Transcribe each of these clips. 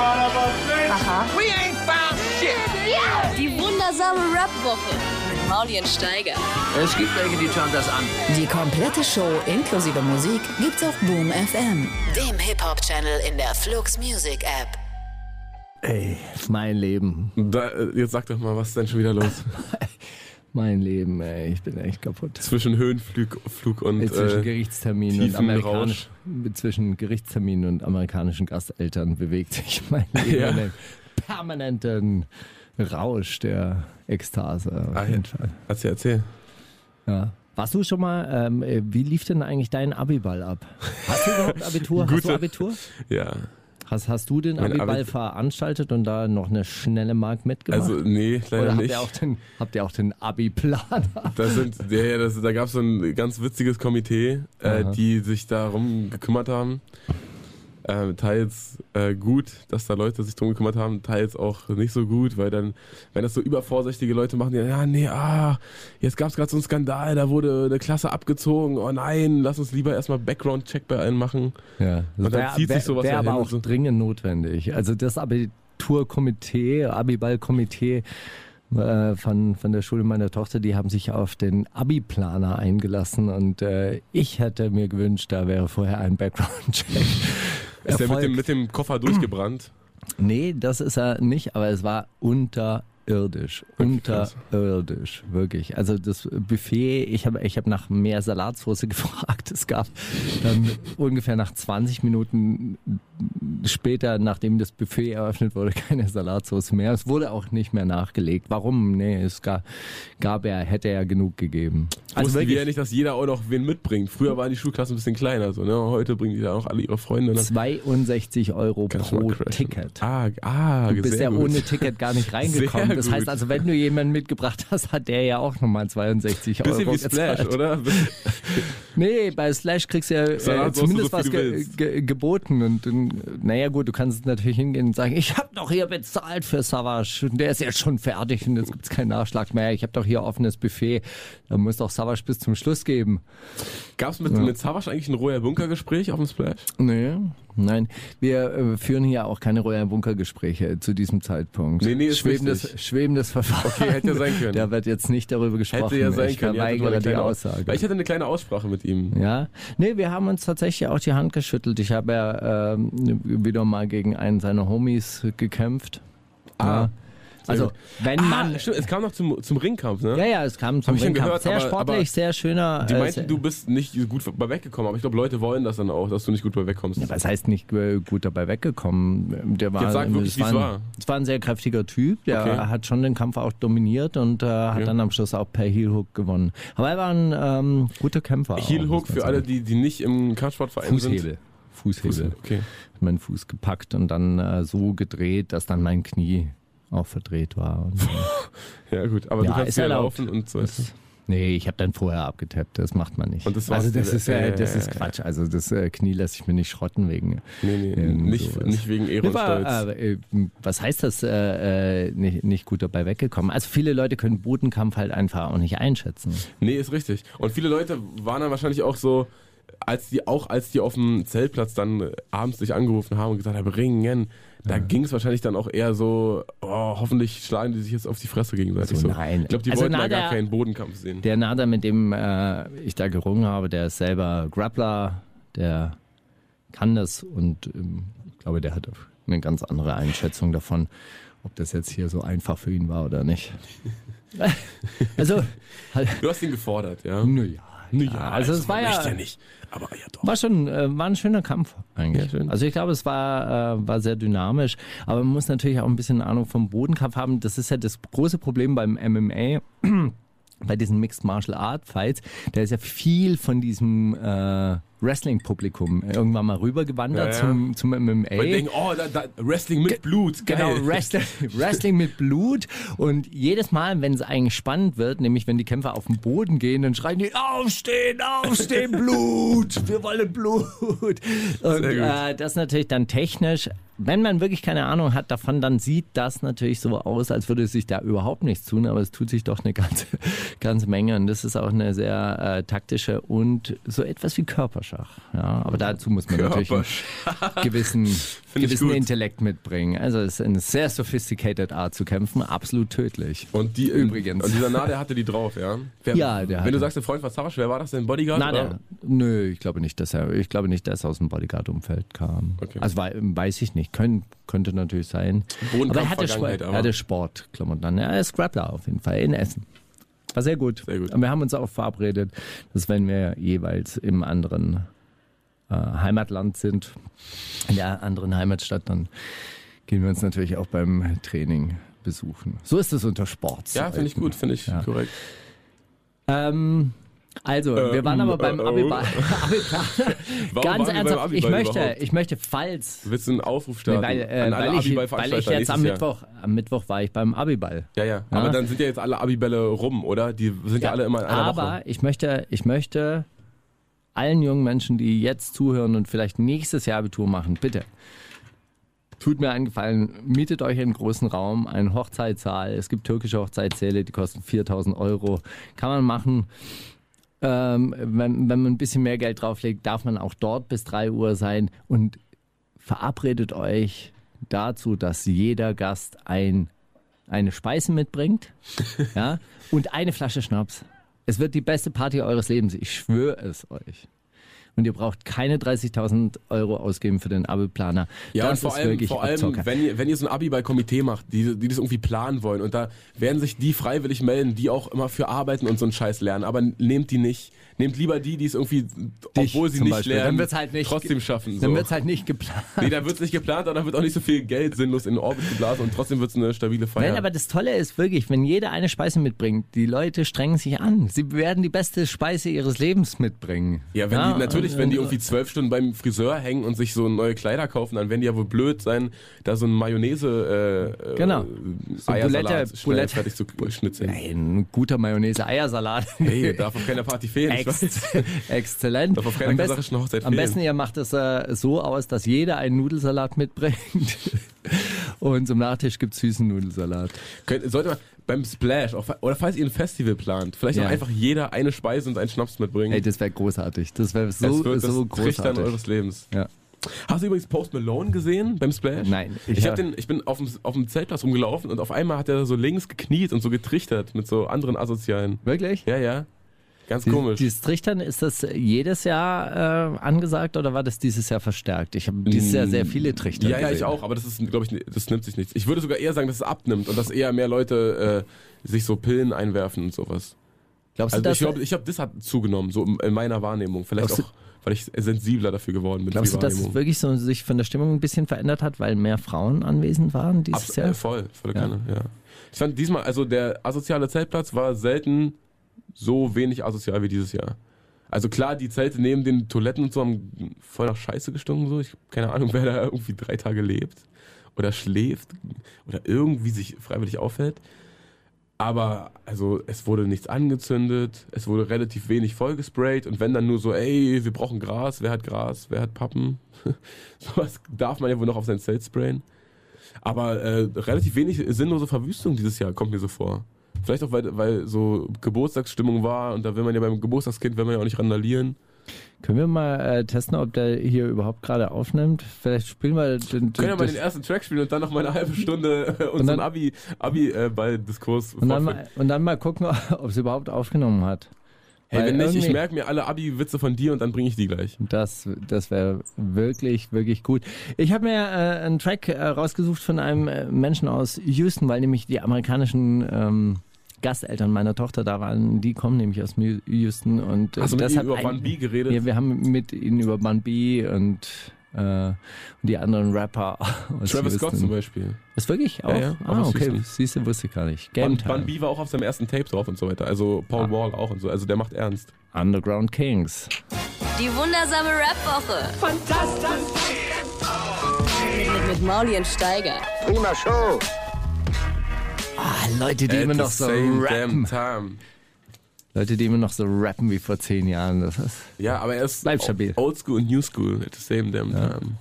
Aha. We ain't found shit. Die wundersame Rap-Woche mit Maulien Steiger. Es gibt welche, die schauen das an. Die komplette Show inklusive Musik gibt's auf Boom FM, dem Hip-Hop-Channel in der Flux Music App. Ey, mein Leben. Da, äh, jetzt sag doch mal, was ist denn schon wieder los? Mein Leben, ey, ich bin echt kaputt. Zwischen Höhenflug Flug und zwischen äh, Gerichtstermin und amerikanisch, zwischen Gerichtstermin und amerikanischen Gasteltern bewegt sich mein Leben Ja. in einem permanenten Rausch der Ekstase. Auf Ah, jeden. Fall. Erzähl, erzähl. Ja. Warst du schon mal, ähm, äh, wie lief denn eigentlich dein Abiball ab? Hast du überhaupt Abitur? Hast du Gute- Abitur? Ja. Hast, hast du den Abiball Abi- veranstaltet und da noch eine schnelle Mark mitgemacht? Also, nee, leider Oder habt nicht. ihr auch den, habt ihr auch den Abi-Planer? Da sind, ja, ja, das, da gab es so ein ganz witziges Komitee, äh, die sich darum gekümmert haben. Äh, teils äh, gut, dass da Leute sich drum gekümmert haben, teils auch nicht so gut, weil dann, wenn das so übervorsichtige Leute machen, die, ja, nee, ah, jetzt gab es gerade so einen Skandal, da wurde eine Klasse abgezogen, oh nein, lass uns lieber erstmal Background-Check bei allen machen. Ja, Und dann zieht sich sowas Wäre ja aber auch so. dringend notwendig. Also das Abiturkomitee, Abiball-Komitee äh, von, von der Schule meiner Tochter, die haben sich auf den Abi-Planer eingelassen und äh, ich hätte mir gewünscht, da wäre vorher ein Background-Check. Ist der mit dem, mit dem Koffer durchgebrannt? Nee, das ist er nicht, aber es war unterirdisch. Okay, krass. Unterirdisch, wirklich. Also das Buffet, ich habe ich hab nach mehr Salatsauce gefragt. Es gab dann ungefähr nach 20 Minuten später, nachdem das Buffet eröffnet wurde, keine Salatsauce mehr. Es wurde auch nicht mehr nachgelegt. Warum? Nee, es gab, gab er, hätte er genug gegeben. Also Wussten wir ja nicht, dass jeder auch noch wen mitbringt. Früher waren die Schulklassen ein bisschen kleiner, so, ne? Heute bringen die da auch alle ihre Freunde. Und dann 62 Euro kannst du pro. Ticket. Ah, ah, Du bist sehr ja gut. ohne Ticket gar nicht reingekommen. Sehr Das heißt gut. also, wenn du jemanden mitgebracht hast, hat der ja auch nochmal 62 Bisschen Euro wie Splash, gezahlt. oder? Nee, bei Slash kriegst du ja äh, zumindest so was ge ge geboten. Und dann, naja gut, du kannst natürlich hingehen und sagen, ich habe doch hier bezahlt für Savage und der ist jetzt schon fertig und jetzt gibt's keinen Nachschlag mehr. Ich habe doch hier offenes Buffet. Da muss doch Savage bis zum Schluss geben. Gab es mit, mit Savas eigentlich ein Roher Bunker-Gespräch auf dem Splash? Nee, nein. Wir äh, führen hier auch keine Royal Bunker-Gespräche zu diesem Zeitpunkt. Nee, nee, ist schwebendes, richtig. schwebendes Verfahren. Okay, hätte ja sein können. Da wird jetzt nicht darüber gesprochen. Hätte ja sein ich können. Verweigere eine die kleine Aussage. Weil ich hatte eine kleine Aussprache mit ihm. Ja, nee, wir haben uns tatsächlich auch die Hand geschüttelt. Ich habe ja ähm, wieder mal gegen einen seiner Homies gekämpft. Ah, ja. Also, gut. wenn man. Ah, stimmt, es kam noch zum, zum Ringkampf, ne? ja, ja, es kam zum Ringkampf. gehört, sehr aber- sportlich, aber sehr schöner. Die äh, meinten, sehr- du bist nicht gut bei weggekommen, aber ich glaube, Leute wollen das dann auch, dass du nicht gut bei wegkommst. Ja, was heißt nicht äh, gut dabei weggekommen? Der war, Jetzt sag wirklich, es war. Es war ein sehr kräftiger Typ, der Okay. hat schon den Kampf auch dominiert und äh, hat Okay. dann am Schluss auch per Heel Hook gewonnen. Aber er war ein ähm, guter Kämpfer. Heel Hook man für alle, die, die nicht im Kampfsportverein Fußhebel. sind. Fußhebel. Okay. Hat meinen Fuß gepackt und dann äh, so gedreht, dass dann mein Knie auch verdreht war. Und, äh, Ja, gut, aber Ja, du kannst ist ja laufen und so. das, nee, ich habe dann vorher abgetappt, das macht man nicht. Und das also das ist, äh, das ist Quatsch. Also das äh, Knie lasse ich mir nicht schrotten wegen. Nee, nee, nicht, sowas. nicht wegen Ehre Nee, äh, äh, was heißt das, äh, äh, nicht, nicht gut dabei weggekommen? Also viele Leute können Bodenkampf halt einfach auch nicht einschätzen. Nee, ist richtig. Und viele Leute waren dann wahrscheinlich auch so, als die, auch als die auf dem Zeltplatz dann äh, abends dich angerufen haben und gesagt haben, ringen, da ging es wahrscheinlich dann auch eher so, oh, hoffentlich schlagen die sich jetzt auf die Fresse gegenseitig. So, So, nein. Ich glaube, die Also wollten na, da gar keinen Bodenkampf sehen. Der Nader, mit dem äh, ich da gerungen habe, der ist selber Grappler, der kann das und ähm, ich glaube, der hat eine ganz andere Einschätzung davon, ob das jetzt hier so einfach für ihn war oder nicht. also, halt, Du hast ihn gefordert, ja? naja. Ja, also es war ja, ja nicht. Aber ja doch. War schon, äh, war ein schöner Kampf eigentlich. Ja, schön. Also ich glaube, es war, äh, war sehr dynamisch, aber man muss natürlich auch ein bisschen Ahnung vom Bodenkampf haben. Das ist ja das große Problem beim MMA. Bei diesen Mixed Martial Art Fights, da ist ja viel von diesem äh, Wrestling-Publikum irgendwann mal rübergewandert Ja, ja. zum, zum MMA. Und denken, oh, da, da, Wrestling mit Blut, Genau, geil. Wrestling, Wrestling mit Blut. Und jedes Mal, wenn es eigentlich spannend wird, nämlich wenn die Kämpfer auf den Boden gehen, dann schreien die, aufstehen, aufstehen, Blut, wir wollen Blut. Und äh, das natürlich dann technisch, wenn man wirklich keine Ahnung hat davon, dann sieht das natürlich so aus, als würde sich da überhaupt nichts tun, aber es tut sich doch eine ganze, ganze Menge. Und das ist auch eine sehr äh, taktische und so etwas wie Körperschach. Ja, aber dazu muss man natürlich einen gewissen gewissen. Intellekt mitbringen. Also es ist eine sehr sophisticated Art zu kämpfen, absolut tödlich. Und die Übrigens. Und dieser Nader hatte die drauf, ja? Wer, Ja, der Wenn hatte. du sagst, der Freund war Sarasch, wer war das denn? Bodyguard? Na, oder? der, nö, ich glaube nicht, dass er, ich glaube nicht, dass er aus dem Bodyguard-Umfeld kam. Okay. Also wei- weiß ich nicht, Kön, könnte natürlich sein. Aber er hatte, Sport, er aber- hatte Sportklamotten an. Er ist Grappler auf jeden Fall in Essen. War sehr gut. Sehr gut. Und wir haben uns auch verabredet, dass wenn wir jeweils im anderen äh, Heimatland sind, in der anderen Heimatstadt, dann gehen wir uns natürlich auch beim Training besuchen. So ist es unter Sport. Ja, finde ich gut, finde ich Ja. korrekt. Ähm, also, wir Ähm, waren aber beim äh, Abiball. Warum Ganz waren wir beim ernsthaft, ich möchte, überhaupt? ich möchte, falls, Willst du einen Aufruf nee, starten weil, äh, an alle weil, ich, weil ich jetzt am Jahr? Mittwoch, am Mittwoch war ich beim Abiball. Ja, ja, Aber dann sind ja jetzt alle Abibälle rum, oder? Die sind ja, alle immer in einer aber Woche. ich möchte, ich möchte allen jungen Menschen, die jetzt zuhören und vielleicht nächstes Jahr Abitur machen, bitte. Tut mir einen Gefallen, mietet euch einen großen Raum, einen Hochzeitssaal. Es gibt türkische Hochzeitssäle, die kosten 4000 Euro. Kann man machen. Ähm, wenn, wenn man ein bisschen mehr Geld drauflegt, darf man auch dort bis 3 Uhr sein und verabredet euch dazu, dass jeder Gast ein, eine Speise mitbringt ja, und eine Flasche Schnaps. Es wird die beste Party eures Lebens, ich schwöre es euch. Und ihr braucht keine 30.000 Euro ausgeben für den Abi-Planer. Ja, das und vor allem, vor allem wenn, ihr, wenn ihr so ein Abi-Ball-Komitee macht, die, die das irgendwie planen wollen und da werden sich die freiwillig melden, die auch immer für arbeiten und so einen Scheiß lernen, aber nehmt die nicht. Nehmt lieber die, die es irgendwie, obwohl sie nicht Beispiel. lernen, Dann wird's halt nicht- trotzdem schaffen. So. Dann wird es halt nicht geplant. nee, da wird es nicht geplant, aber da wird auch nicht so viel Geld sinnlos in den Orbit geblasen und trotzdem wird es eine stabile Feier. Nein, aber das Tolle ist wirklich, wenn jeder eine Speise mitbringt, die Leute strengen sich an. Sie werden die beste Speise ihres Lebens mitbringen. Ja, wenn die, natürlich, wenn die irgendwie zwölf Stunden beim Friseur hängen und sich so neue Kleider kaufen, dann werden die ja wohl blöd sein, da so ein Mayonnaise äh, Genau. so Eiersalat Bulette- fertig zu schnitzeln. Nein, ein guter Mayonnaise-Eiersalat. Hey, darf auf keiner Party fehlen. Ex exzellent. Darf auf keiner Am besten- kasachischen Hochzeit Am fehlen. besten ihr macht es äh, so aus, dass jeder einen Nudelsalat mitbringt. Und zum Nachtisch gibt es süßen Nudelsalat. Sollte man beim Splash, auch, oder falls ihr ein Festival plant, vielleicht Ja. auch einfach jeder eine Speise und einen Schnaps mitbringen. Ey, das wäre großartig. Das wäre so, es wird so das großartig. eures Lebens. Ja. Hast du übrigens Post Malone gesehen beim Splash? Nein, Ich, ich hab- den, ich bin auf dem, auf dem Zeltplatz rumgelaufen und auf einmal hat er so links gekniet und so getrichtert mit so anderen Asozialen. Wirklich? Ja, ja. Ganz komisch. Dieses Trichtern, ist das jedes Jahr äh, angesagt oder war das dieses Jahr verstärkt? Ich habe dieses Jahr sehr viele Trichter Ja, ja, ich gesehen. auch, aber das ist, glaube ich, das nimmt sich nichts. Ich würde sogar eher sagen, dass es abnimmt und dass eher mehr Leute äh, sich so Pillen einwerfen und sowas. Glaubst du, Also dass, ich glaube, ich glaube, das hat zugenommen, so in meiner Wahrnehmung. Vielleicht auch, weil ich sensibler dafür geworden bin. glaubst du, dass es wirklich so sich von der Stimmung ein bisschen verändert hat, weil mehr Frauen anwesend waren dieses Abs Jahr? äh, voll, volle Ja. Kanne, ja. Ich fand diesmal, also der asoziale Zeltplatz war selten so wenig asozial wie dieses Jahr. Also klar, die Zelte neben den Toiletten und so haben voll nach Scheiße gestunken. So. Ich keine Ahnung, wer da irgendwie drei Tage lebt oder schläft oder irgendwie sich freiwillig aufhält. Aber also es wurde nichts angezündet, es wurde relativ wenig vollgesprayt und wenn dann nur so, ey, wir brauchen Gras, wer hat Gras, wer hat Pappen? Sowas darf man ja wohl noch auf sein Zelt sprayen. Aber äh, relativ wenig sinnlose Verwüstung dieses Jahr kommt mir so vor. Vielleicht auch, weil, weil so Geburtstagsstimmung war und da will man ja beim Geburtstagskind, will man ja auch nicht randalieren. Können wir mal äh, testen, ob der hier überhaupt gerade aufnimmt? Vielleicht spielen wir den, Können ja mal den ersten Track spielen und dann noch mal eine halbe Stunde äh, Und unseren dann- Abi, äh, Ball-Diskurs und dann, mal, und dann mal gucken, ob es überhaupt aufgenommen hat. Hey, Weil wenn nicht, ich merke mir alle Abi-Witze von dir und dann bringe ich die gleich. Das, das wäre wirklich, wirklich gut. Ich habe mir äh, einen Track äh, rausgesucht von einem äh, Menschen aus Houston, weil nämlich die amerikanischen ähm, Gasteltern meiner Tochter da waren. Die kommen nämlich aus Houston und äh, Hast du mit über Van B geredet? Ja, wir haben mit ihnen über Bun B und, äh, und die anderen Rapper aus Travis Scott zum Beispiel. Ist wirklich auch? ja, auch ah, okay. Siehst du, wusste ich gar nicht. Game Und Bun Time. B war auch auf seinem ersten Tape drauf und so weiter. Also Paul Ah. Wall auch und so. Also der macht ernst. Underground Kings. Die wundersame Rap-Woche. Fantastisch. Mit, mit Mauli und Steiger. Prima Show. Ah, Leute, die At immer noch so rappen. Leute, die immer noch so rappen wie vor zehn Jahren. Das ist Ja, aber er ist Bleib stabil. old school und new school at the same damn time.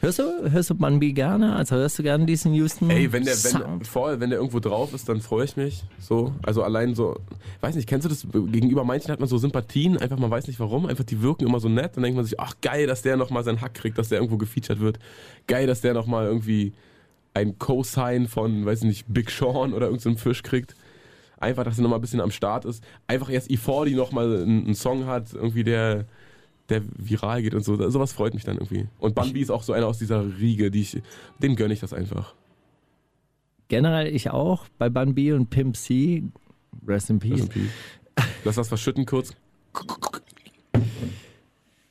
Hörst du, hörst du Bun B gerne? Also hörst du gerne diesen Houston Ey, wenn der, wenn, voll, wenn der irgendwo drauf ist, dann freue ich mich. So, also allein so, weiß nicht, kennst du das? Gegenüber manchen hat man so Sympathien, einfach man weiß nicht warum, einfach die wirken immer so nett. Dann denkt man sich, ach geil, dass der nochmal seinen Hack kriegt, dass der irgendwo gefeatured wird. Geil, dass der nochmal irgendwie ein Co-Sign von, weiß ich nicht, Big Sean oder irgendeinem Fisch kriegt. Einfach, dass er nochmal ein bisschen am Start ist. Einfach erst E40 nochmal einen, einen Song hat, irgendwie der, der viral geht und so. Sowas freut mich dann irgendwie. Und Bambi ist auch so einer aus dieser Riege, die ich, dem gönne ich das einfach. Generell ich auch bei Bun B und Pimp C. Rest in Rest Peace. in peace. Lass das verschütten kurz.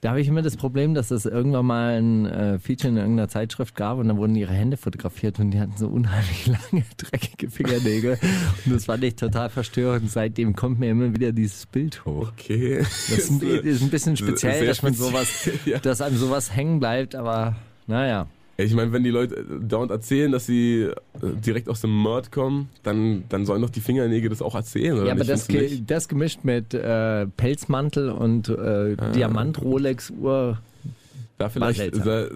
Da habe ich immer das Problem, dass es irgendwann mal ein äh, Feature in irgendeiner Zeitschrift gab und dann wurden ihre Hände fotografiert und die hatten so unheimlich lange, dreckige Fingernägel. und das fand ich total verstörend. Seitdem kommt mir immer wieder dieses Bild hoch. Okay. Das ist ein, ist ein bisschen speziell, Sehr dass man speziell, sowas, ja. dass einem sowas hängen bleibt, aber naja. Ich meine, wenn die Leute äh, dauernd erzählen, dass sie äh, direkt aus dem Mord kommen, dann, dann sollen doch die Fingernägel das auch erzählen, oder Ja, aber das, ge das gemischt mit äh, Pelzmantel und äh, Ah. Diamant-Rolex-Uhr. Da vielleicht, seltsam. äh,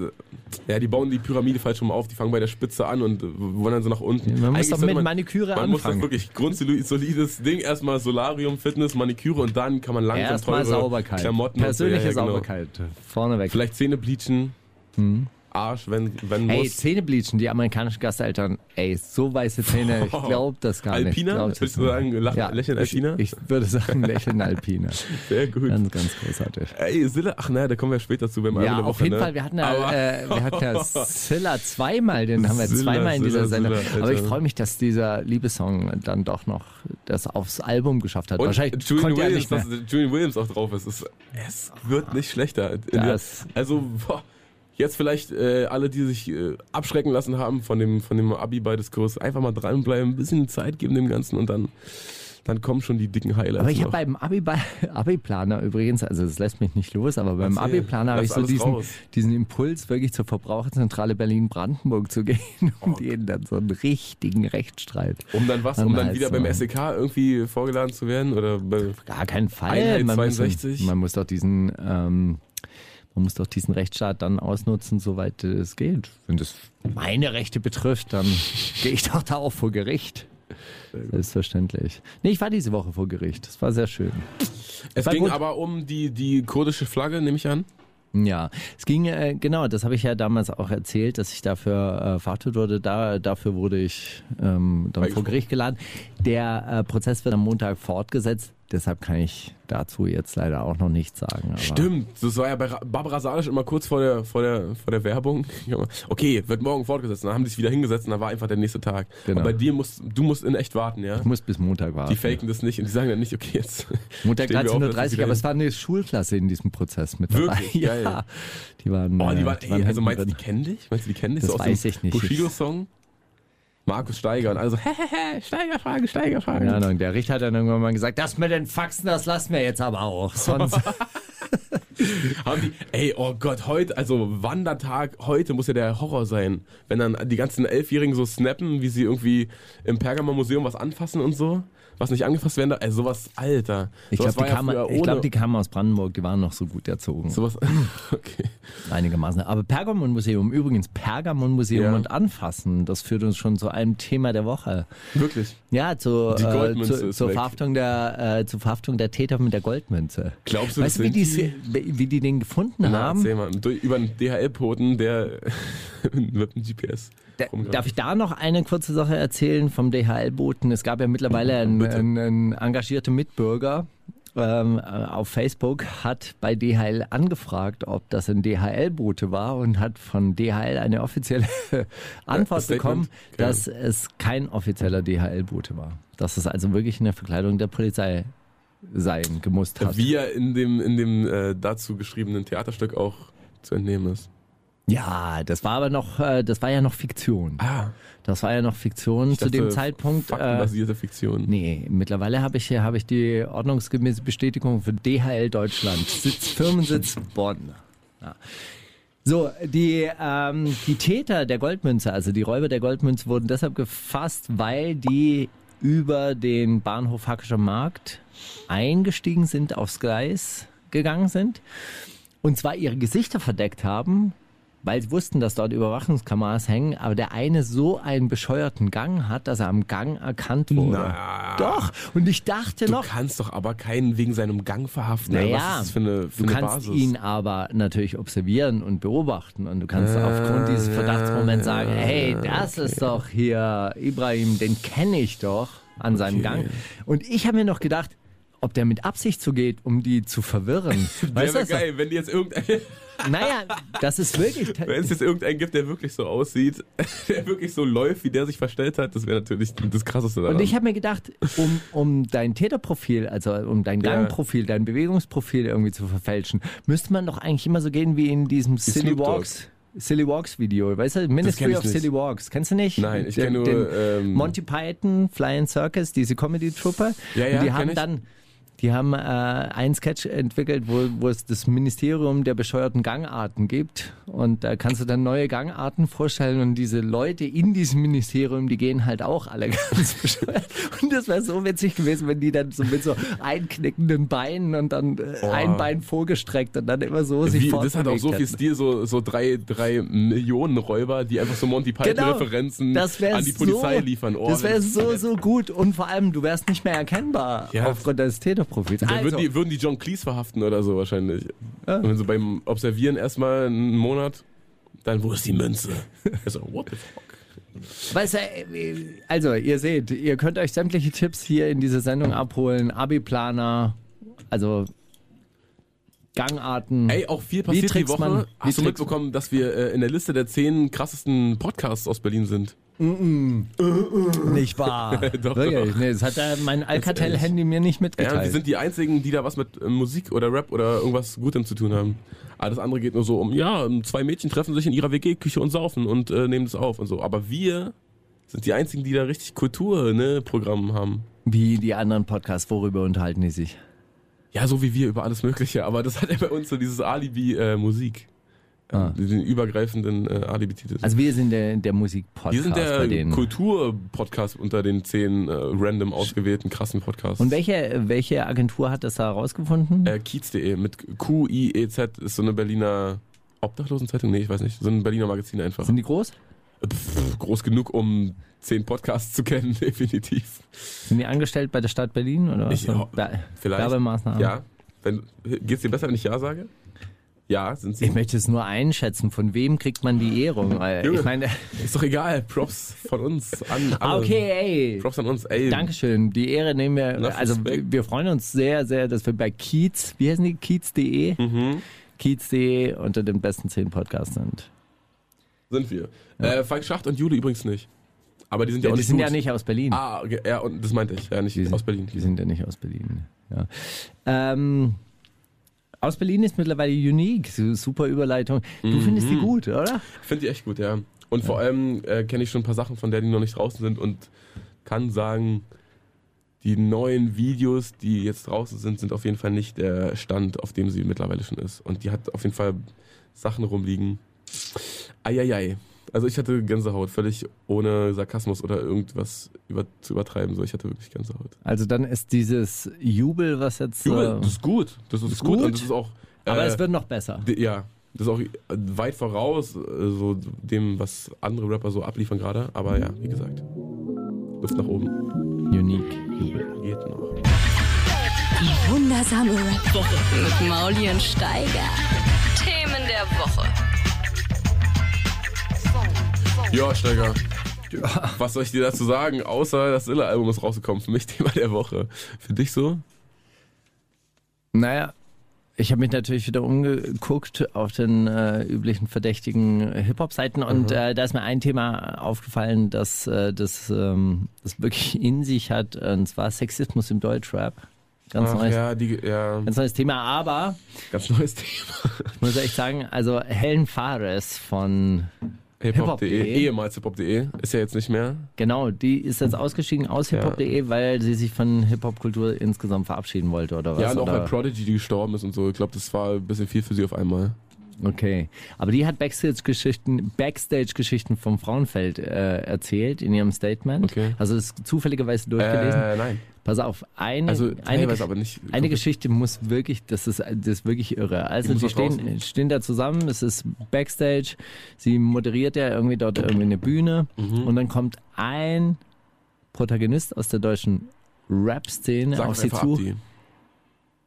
ja, die bauen die Pyramide falsch rum auf, die fangen bei der Spitze an und wollen dann so nach unten. Man muss Eigentlich doch sollte mit Maniküre Man muss doch anfangen. wirklich grundsolides Ding, erstmal Solarium, Fitness, Maniküre und dann kann man langsam Erstmal teure Sauberkeit. Klamotten Persönliche und ja, ja, genau. Sauberkeit. Vorneweg. Vielleicht Zähne bleachen, Arsch, wenn, wenn Ey, muss. Zähne bleachen, die amerikanischen Gasteltern. Ey, so weiße Zähne, ich glaube das gar nicht. Alpina? Glaub das Würdest du sagen, lach- lächeln Alpina? Ich, ich würde sagen, lächeln Alpina. Sehr gut. Ganz, ganz großartig. Ey, Silla, ach naja, da kommen wir später zu beim Album Ja, auf Woche, jeden ne? Fall. Wir hatten ja, äh, wir hatten ja Silla zweimal, den haben wir Silla, zweimal in dieser Sendung. Aber ich freue mich, dass dieser Liebessong dann doch noch das aufs Album geschafft hat. Und Wahrscheinlich Julian Williams, dass Julian Williams auch drauf ist. Es, es wird nicht schlechter. Das- also, boah, jetzt vielleicht äh, alle, die sich äh, abschrecken lassen haben von dem, von dem Abi-Bei-Diskurs, einfach mal dranbleiben, ein bisschen Zeit geben dem Ganzen und dann, dann kommen schon die dicken Highlights. Aber ich habe beim Abi Abi-Planer übrigens, also das lässt mich nicht los, aber beim. Abi-Planer habe ich so diesen, raus. diesen Impuls, wirklich zur Verbraucherzentrale Berlin-Brandenburg zu gehen und denen dann so einen richtigen Rechtsstreit. um dann was? Um dann wieder beim. SEK irgendwie vorgeladen zu werden? Oder bei, Gar keinen Fall. Einheit man, muss, 62. man muss doch diesen, ähm, man muss doch diesen Rechtsstaat dann ausnutzen, soweit es geht. Wenn das meine Rechte betrifft, dann gehe ich doch da auch vor Gericht. Selbstverständlich. Nee, ich war diese Woche vor Gericht. Das war sehr schön. es ging gut. aber um die, die kurdische Flagge, nehme ich an. Ja, es ging, äh, genau, das habe ich ja damals auch erzählt, dass ich dafür äh, verhaftet wurde. Da, dafür wurde ich ähm, dann vor. Gericht geladen. Der äh, Prozess wird am Montag fortgesetzt. Deshalb kann ich dazu jetzt leider auch noch nichts sagen. Aber Stimmt, das war ja bei Ra- Barbara Salisch immer kurz vor der, vor der, vor der Werbung. Okay, wird morgen fortgesetzt. Dann haben die sich wieder hingesetzt und dann war einfach der nächste Tag. Genau. Und bei dir musst, du musst in echt warten, ja? Ich muss bis Montag warten. Die faken das nicht und die sagen dann nicht, okay, jetzt. Montag stehen wir auf, 13.30 dass Uhr, aber es war eine Schulklasse in diesem Prozess mit dabei. Wirklich? Ja, Geil. die waren, Oh, die äh, waren, die ey, also meinst du, die kennen dich? Meinst du, die kennen dich Das so aus weiß dem ich nicht. Bushido-Song? Markus Steiger und alle so, hehehe, Steigerfrage, Steigerfrage. Ja, und der Richter hat dann irgendwann mal gesagt, das mit den Faxen, das lassen wir jetzt aber auch. Sonst Haben die, ey, oh Gott, heute, also Wandertag, heute muss ja der Horror sein. Wenn dann die ganzen Elfjährigen so snappen, wie sie irgendwie im Pergamon-Museum was anfassen und so, was nicht angefasst werden darf. Ey, sowas, Alter. Ich glaube, die, ich glaub, die kamen aus Brandenburg, die waren noch so gut erzogen. Sowas, okay. Einigermaßen. Aber Pergamon-Museum, übrigens Pergamon-Museum Ja. und Anfassen, das führt uns schon zu einem Thema der Woche. Wirklich. Ja, zu, Die äh, zu, zur. Verhaftung der, äh, zur Verhaftung der Täter mit der Goldmünze. Glaubst du, weißt du, das wie sind die, wie die den gefunden Na, haben? mal. Durch, über einen DHL-Poten, der mit dem GPS. Da, darf ich da noch eine kurze Sache erzählen vom DHL-Boten? Es gab ja mittlerweile einen, einen, einen engagierten Mitbürger ähm, äh, auf Facebook, hat bei DHL angefragt, ob das ein DHL-Bote war und hat von DHL eine offizielle Antwort Statement. bekommen, Geil. dass es kein offizieller DHL-Bote war. Dass es also wirklich eine Verkleidung der Polizei sein gemusst hat. Wie er in dem, in dem äh, dazu geschriebenen Theaterstück auch zu entnehmen ist. Ja, das war aber noch, äh, das war ja noch Fiktion. Ah, Das war ja noch Fiktion ich zu dem Zeitpunkt. Äh, Faktenbasierte Fiktion. Nee, mittlerweile habe ich, habe ich die ordnungsgemäße Bestätigung für DHL Deutschland. Sitz, Firmensitz Bonn. Ja. So, die, ähm, die Täter der Goldmünze, also die Räuber der Goldmünze, wurden deshalb gefasst, weil die über den Bahnhof Hackischer Markt eingestiegen sind, aufs Gleis gegangen sind und zwar ihre Gesichter verdeckt haben weil sie wussten, dass dort Überwachungskameras hängen, aber der eine so einen bescheuerten Gang hat, dass er am Gang erkannt wurde. Na. Doch. Und ich dachte Du noch, kannst doch aber keinen wegen seinem Gang verhaften. naja, Was ist das für eine, für du eine kannst Basis? ihn aber natürlich observieren und beobachten und du kannst aufgrund dieses Verdachtsmoments sagen, hey, das ist doch hier Ibrahim, den kenne ich doch an seinem Okay. Gang. Und ich habe mir noch gedacht, ob der mit Absicht so geht, um die zu verwirren. Wäre weißt du, wär geil, wenn die jetzt irgendein, naja, das ist wirklich... wenn es jetzt irgendeinen gibt, der wirklich so aussieht, der wirklich so läuft, wie der sich verstellt hat, das wäre natürlich das Krasseste daran. Und ich habe mir gedacht, um, um dein Täterprofil, also um dein Ja. Gangprofil, dein Bewegungsprofil irgendwie zu verfälschen, müsste man doch eigentlich immer so gehen wie in diesem Silly Snoop Dogg. Walks. Silly Walks Video, weißt du? Ministry of. Silly Walks. Kennst du nicht? Nein, ich Den- kenn nur, den ähm, Monty Python, Flying Circus, diese Comedy-Truppe. Ja, ja, Und die haben ich. dann, die haben äh, einen Sketch entwickelt, wo, wo es das Ministerium der bescheuerten Gangarten gibt. Und da kannst du dann neue Gangarten vorstellen und diese Leute in diesem Ministerium, die gehen halt auch alle ganz bescheuert. Und das wäre so witzig gewesen, wenn die dann so mit so einknickenden Beinen und dann Oh. ein Bein vorgestreckt und dann immer so sich Wie, das hat auch so viel. Stil, so, so drei, drei Millionen Räuber, die einfach so Monty Python-Referenzen Genau. an die Polizei so, liefern. Oh, das wäre so, so gut. Und vor allem, du wärst nicht mehr erkennbar Ja. aufgrund deines Täterprofils. Dann Also, würden, die, würden die John Cleese verhaften oder so wahrscheinlich. Und wenn sie beim Observieren erstmal einen Monat, dann wo ist die Münze? Also, what the fuck? weißt du, äh, also ihr seht, ihr könnt euch sämtliche Tipps hier in dieser Sendung abholen. Abi-Planer, also Gangarten. Ey, auch viel passiert die Woche. man- Hast du mitbekommen, dass wir äh, in der Liste der zehn krassesten Podcasts aus Berlin sind? nicht wahr. Doch, Wirklich. doch. Nee, das hat ja mein Alcatel-Handy mir nicht Ja, mitgeteilt. wir sind die einzigen, die da was mit äh, Musik oder Rap oder irgendwas Gutem zu tun haben. Alles andere geht nur so um, ja, zwei Mädchen treffen sich in ihrer WG-Küche und saufen und äh, nehmen das auf und so. Aber wir sind die einzigen, die da richtig Kultur, ne, Programm haben. Wie die anderen Podcasts, worüber unterhalten die sich? Ja, so wie wir über alles Mögliche, aber das hat ja bei uns so dieses Alibi äh, Musik. Ah. Den übergreifenden äh, Alibi-Titel. Also wir sind der, der Musikpodcast wir sind der. Kultur-Podcast unter den zehn äh, random ausgewählten krassen Podcasts. Und welche, welche Agentur hat das da herausgefunden? Äh, Kiez.de mit Q-I-E-Z ist so eine Berliner Obdachlosenzeitung? Nee, ich weiß nicht. So ein Berliner Magazin einfach. Sind die groß? Pff, groß genug, um zehn Podcasts zu kennen, definitiv. Sind die angestellt bei der Stadt Berlin oder was? Ich- ja, Vielleicht. Werbemaßnahmen? Ja. Wenn, geht's dir besser, wenn ich Ja sage? Ja, sind sie. Ich möchte es nur einschätzen, von wem kriegt man die Ehrung? Weil Junge. ich meine, Ist doch egal. Props von uns an alle. Okay, ey. Props an uns. Ey, Dankeschön. Die Ehre nehmen wir. Enough Also respect. wir freuen uns sehr, sehr, dass wir bei Kiez, wie heißen die? Kiez.de? Mhm. Kiez.de unter den besten zehn Podcasts sind. Sind wir. Äh, Falk Schacht und Jule übrigens nicht. Aber die sind ja, Ja, auch die nicht sind gut. ja nicht aus Berlin. Ah, okay, ja, und das meinte ich. Ja, nicht Die sind- aus Berlin. Die sind ja nicht aus Berlin. Ja. Ähm, aus Berlin ist mittlerweile unique. So, Super Überleitung. Du Mhm. findest die gut, oder? Ich finde die echt gut, ja. Und vor allem äh, kenne ich schon ein paar Sachen, von der die noch nicht draußen sind und kann sagen, die neuen Videos, die jetzt draußen sind, sind auf jeden Fall nicht der Stand, auf dem sie mittlerweile schon ist. Und die hat auf jeden Fall Sachen rumliegen. Eieiei. Also ich hatte Gänsehaut, völlig ohne Sarkasmus oder irgendwas über, zu übertreiben. So, ich hatte wirklich Gänsehaut. Also dann ist dieses Jubel, was jetzt. Jubel, äh, das ist gut. Das ist, Ist gut. gut? und das ist auch. aber äh, es wird noch besser. Ja, das ist auch weit voraus, äh, so dem, was andere Rapper so abliefern gerade. Aber ja, wie gesagt, Luft nach oben. Unique Jubel. Geht noch. Die wundersame Rap-Woche mit Mauli und Steiger. Themen der Woche. Ja, Steiger. Was soll ich dir dazu sagen, außer das Illa-Album ist rausgekommen? Für mich Thema der Woche. Für dich so? Naja, ich habe mich natürlich wieder umgeguckt auf den äh, üblichen verdächtigen Hip-Hop-Seiten und äh, da ist mir ein Thema aufgefallen, dass äh, das, ähm, das wirklich in sich hat, und zwar Sexismus im Deutschrap. Ganz, Ach, neues, ja, die, ja, ganz neues Thema, aber ganz neues Thema. ich muss echt sagen, also Helen Fares von, Hiphop.de, Hiphop.de. ehemals Hiphop.de, ist ja jetzt nicht mehr. genau, die ist jetzt ausgestiegen aus Ja. hiphop.de, weil sie sich von Hip-Hop-Kultur insgesamt verabschieden wollte oder was? ja, und auch bei Prodigy, die gestorben ist und so. Ich glaube, das war ein bisschen viel für sie auf einmal. Okay, aber die hat Backstage-Geschichten Backstage-Geschichten vom Frauenfeld äh, erzählt in ihrem Statement. Okay. Also ist zufälligerweise durchgelesen. Äh, nein. Pass auf, eine, Also eine, nicht eine. Geschichte muss wirklich, das ist, das ist wirklich irre. Also sie stehen, draußen. stehen da zusammen, es ist Backstage, sie moderiert ja irgendwie dort irgendwie eine Bühne Mhm. und dann kommt ein Protagonist aus der deutschen Rap-Szene auf sie zu. ab, die.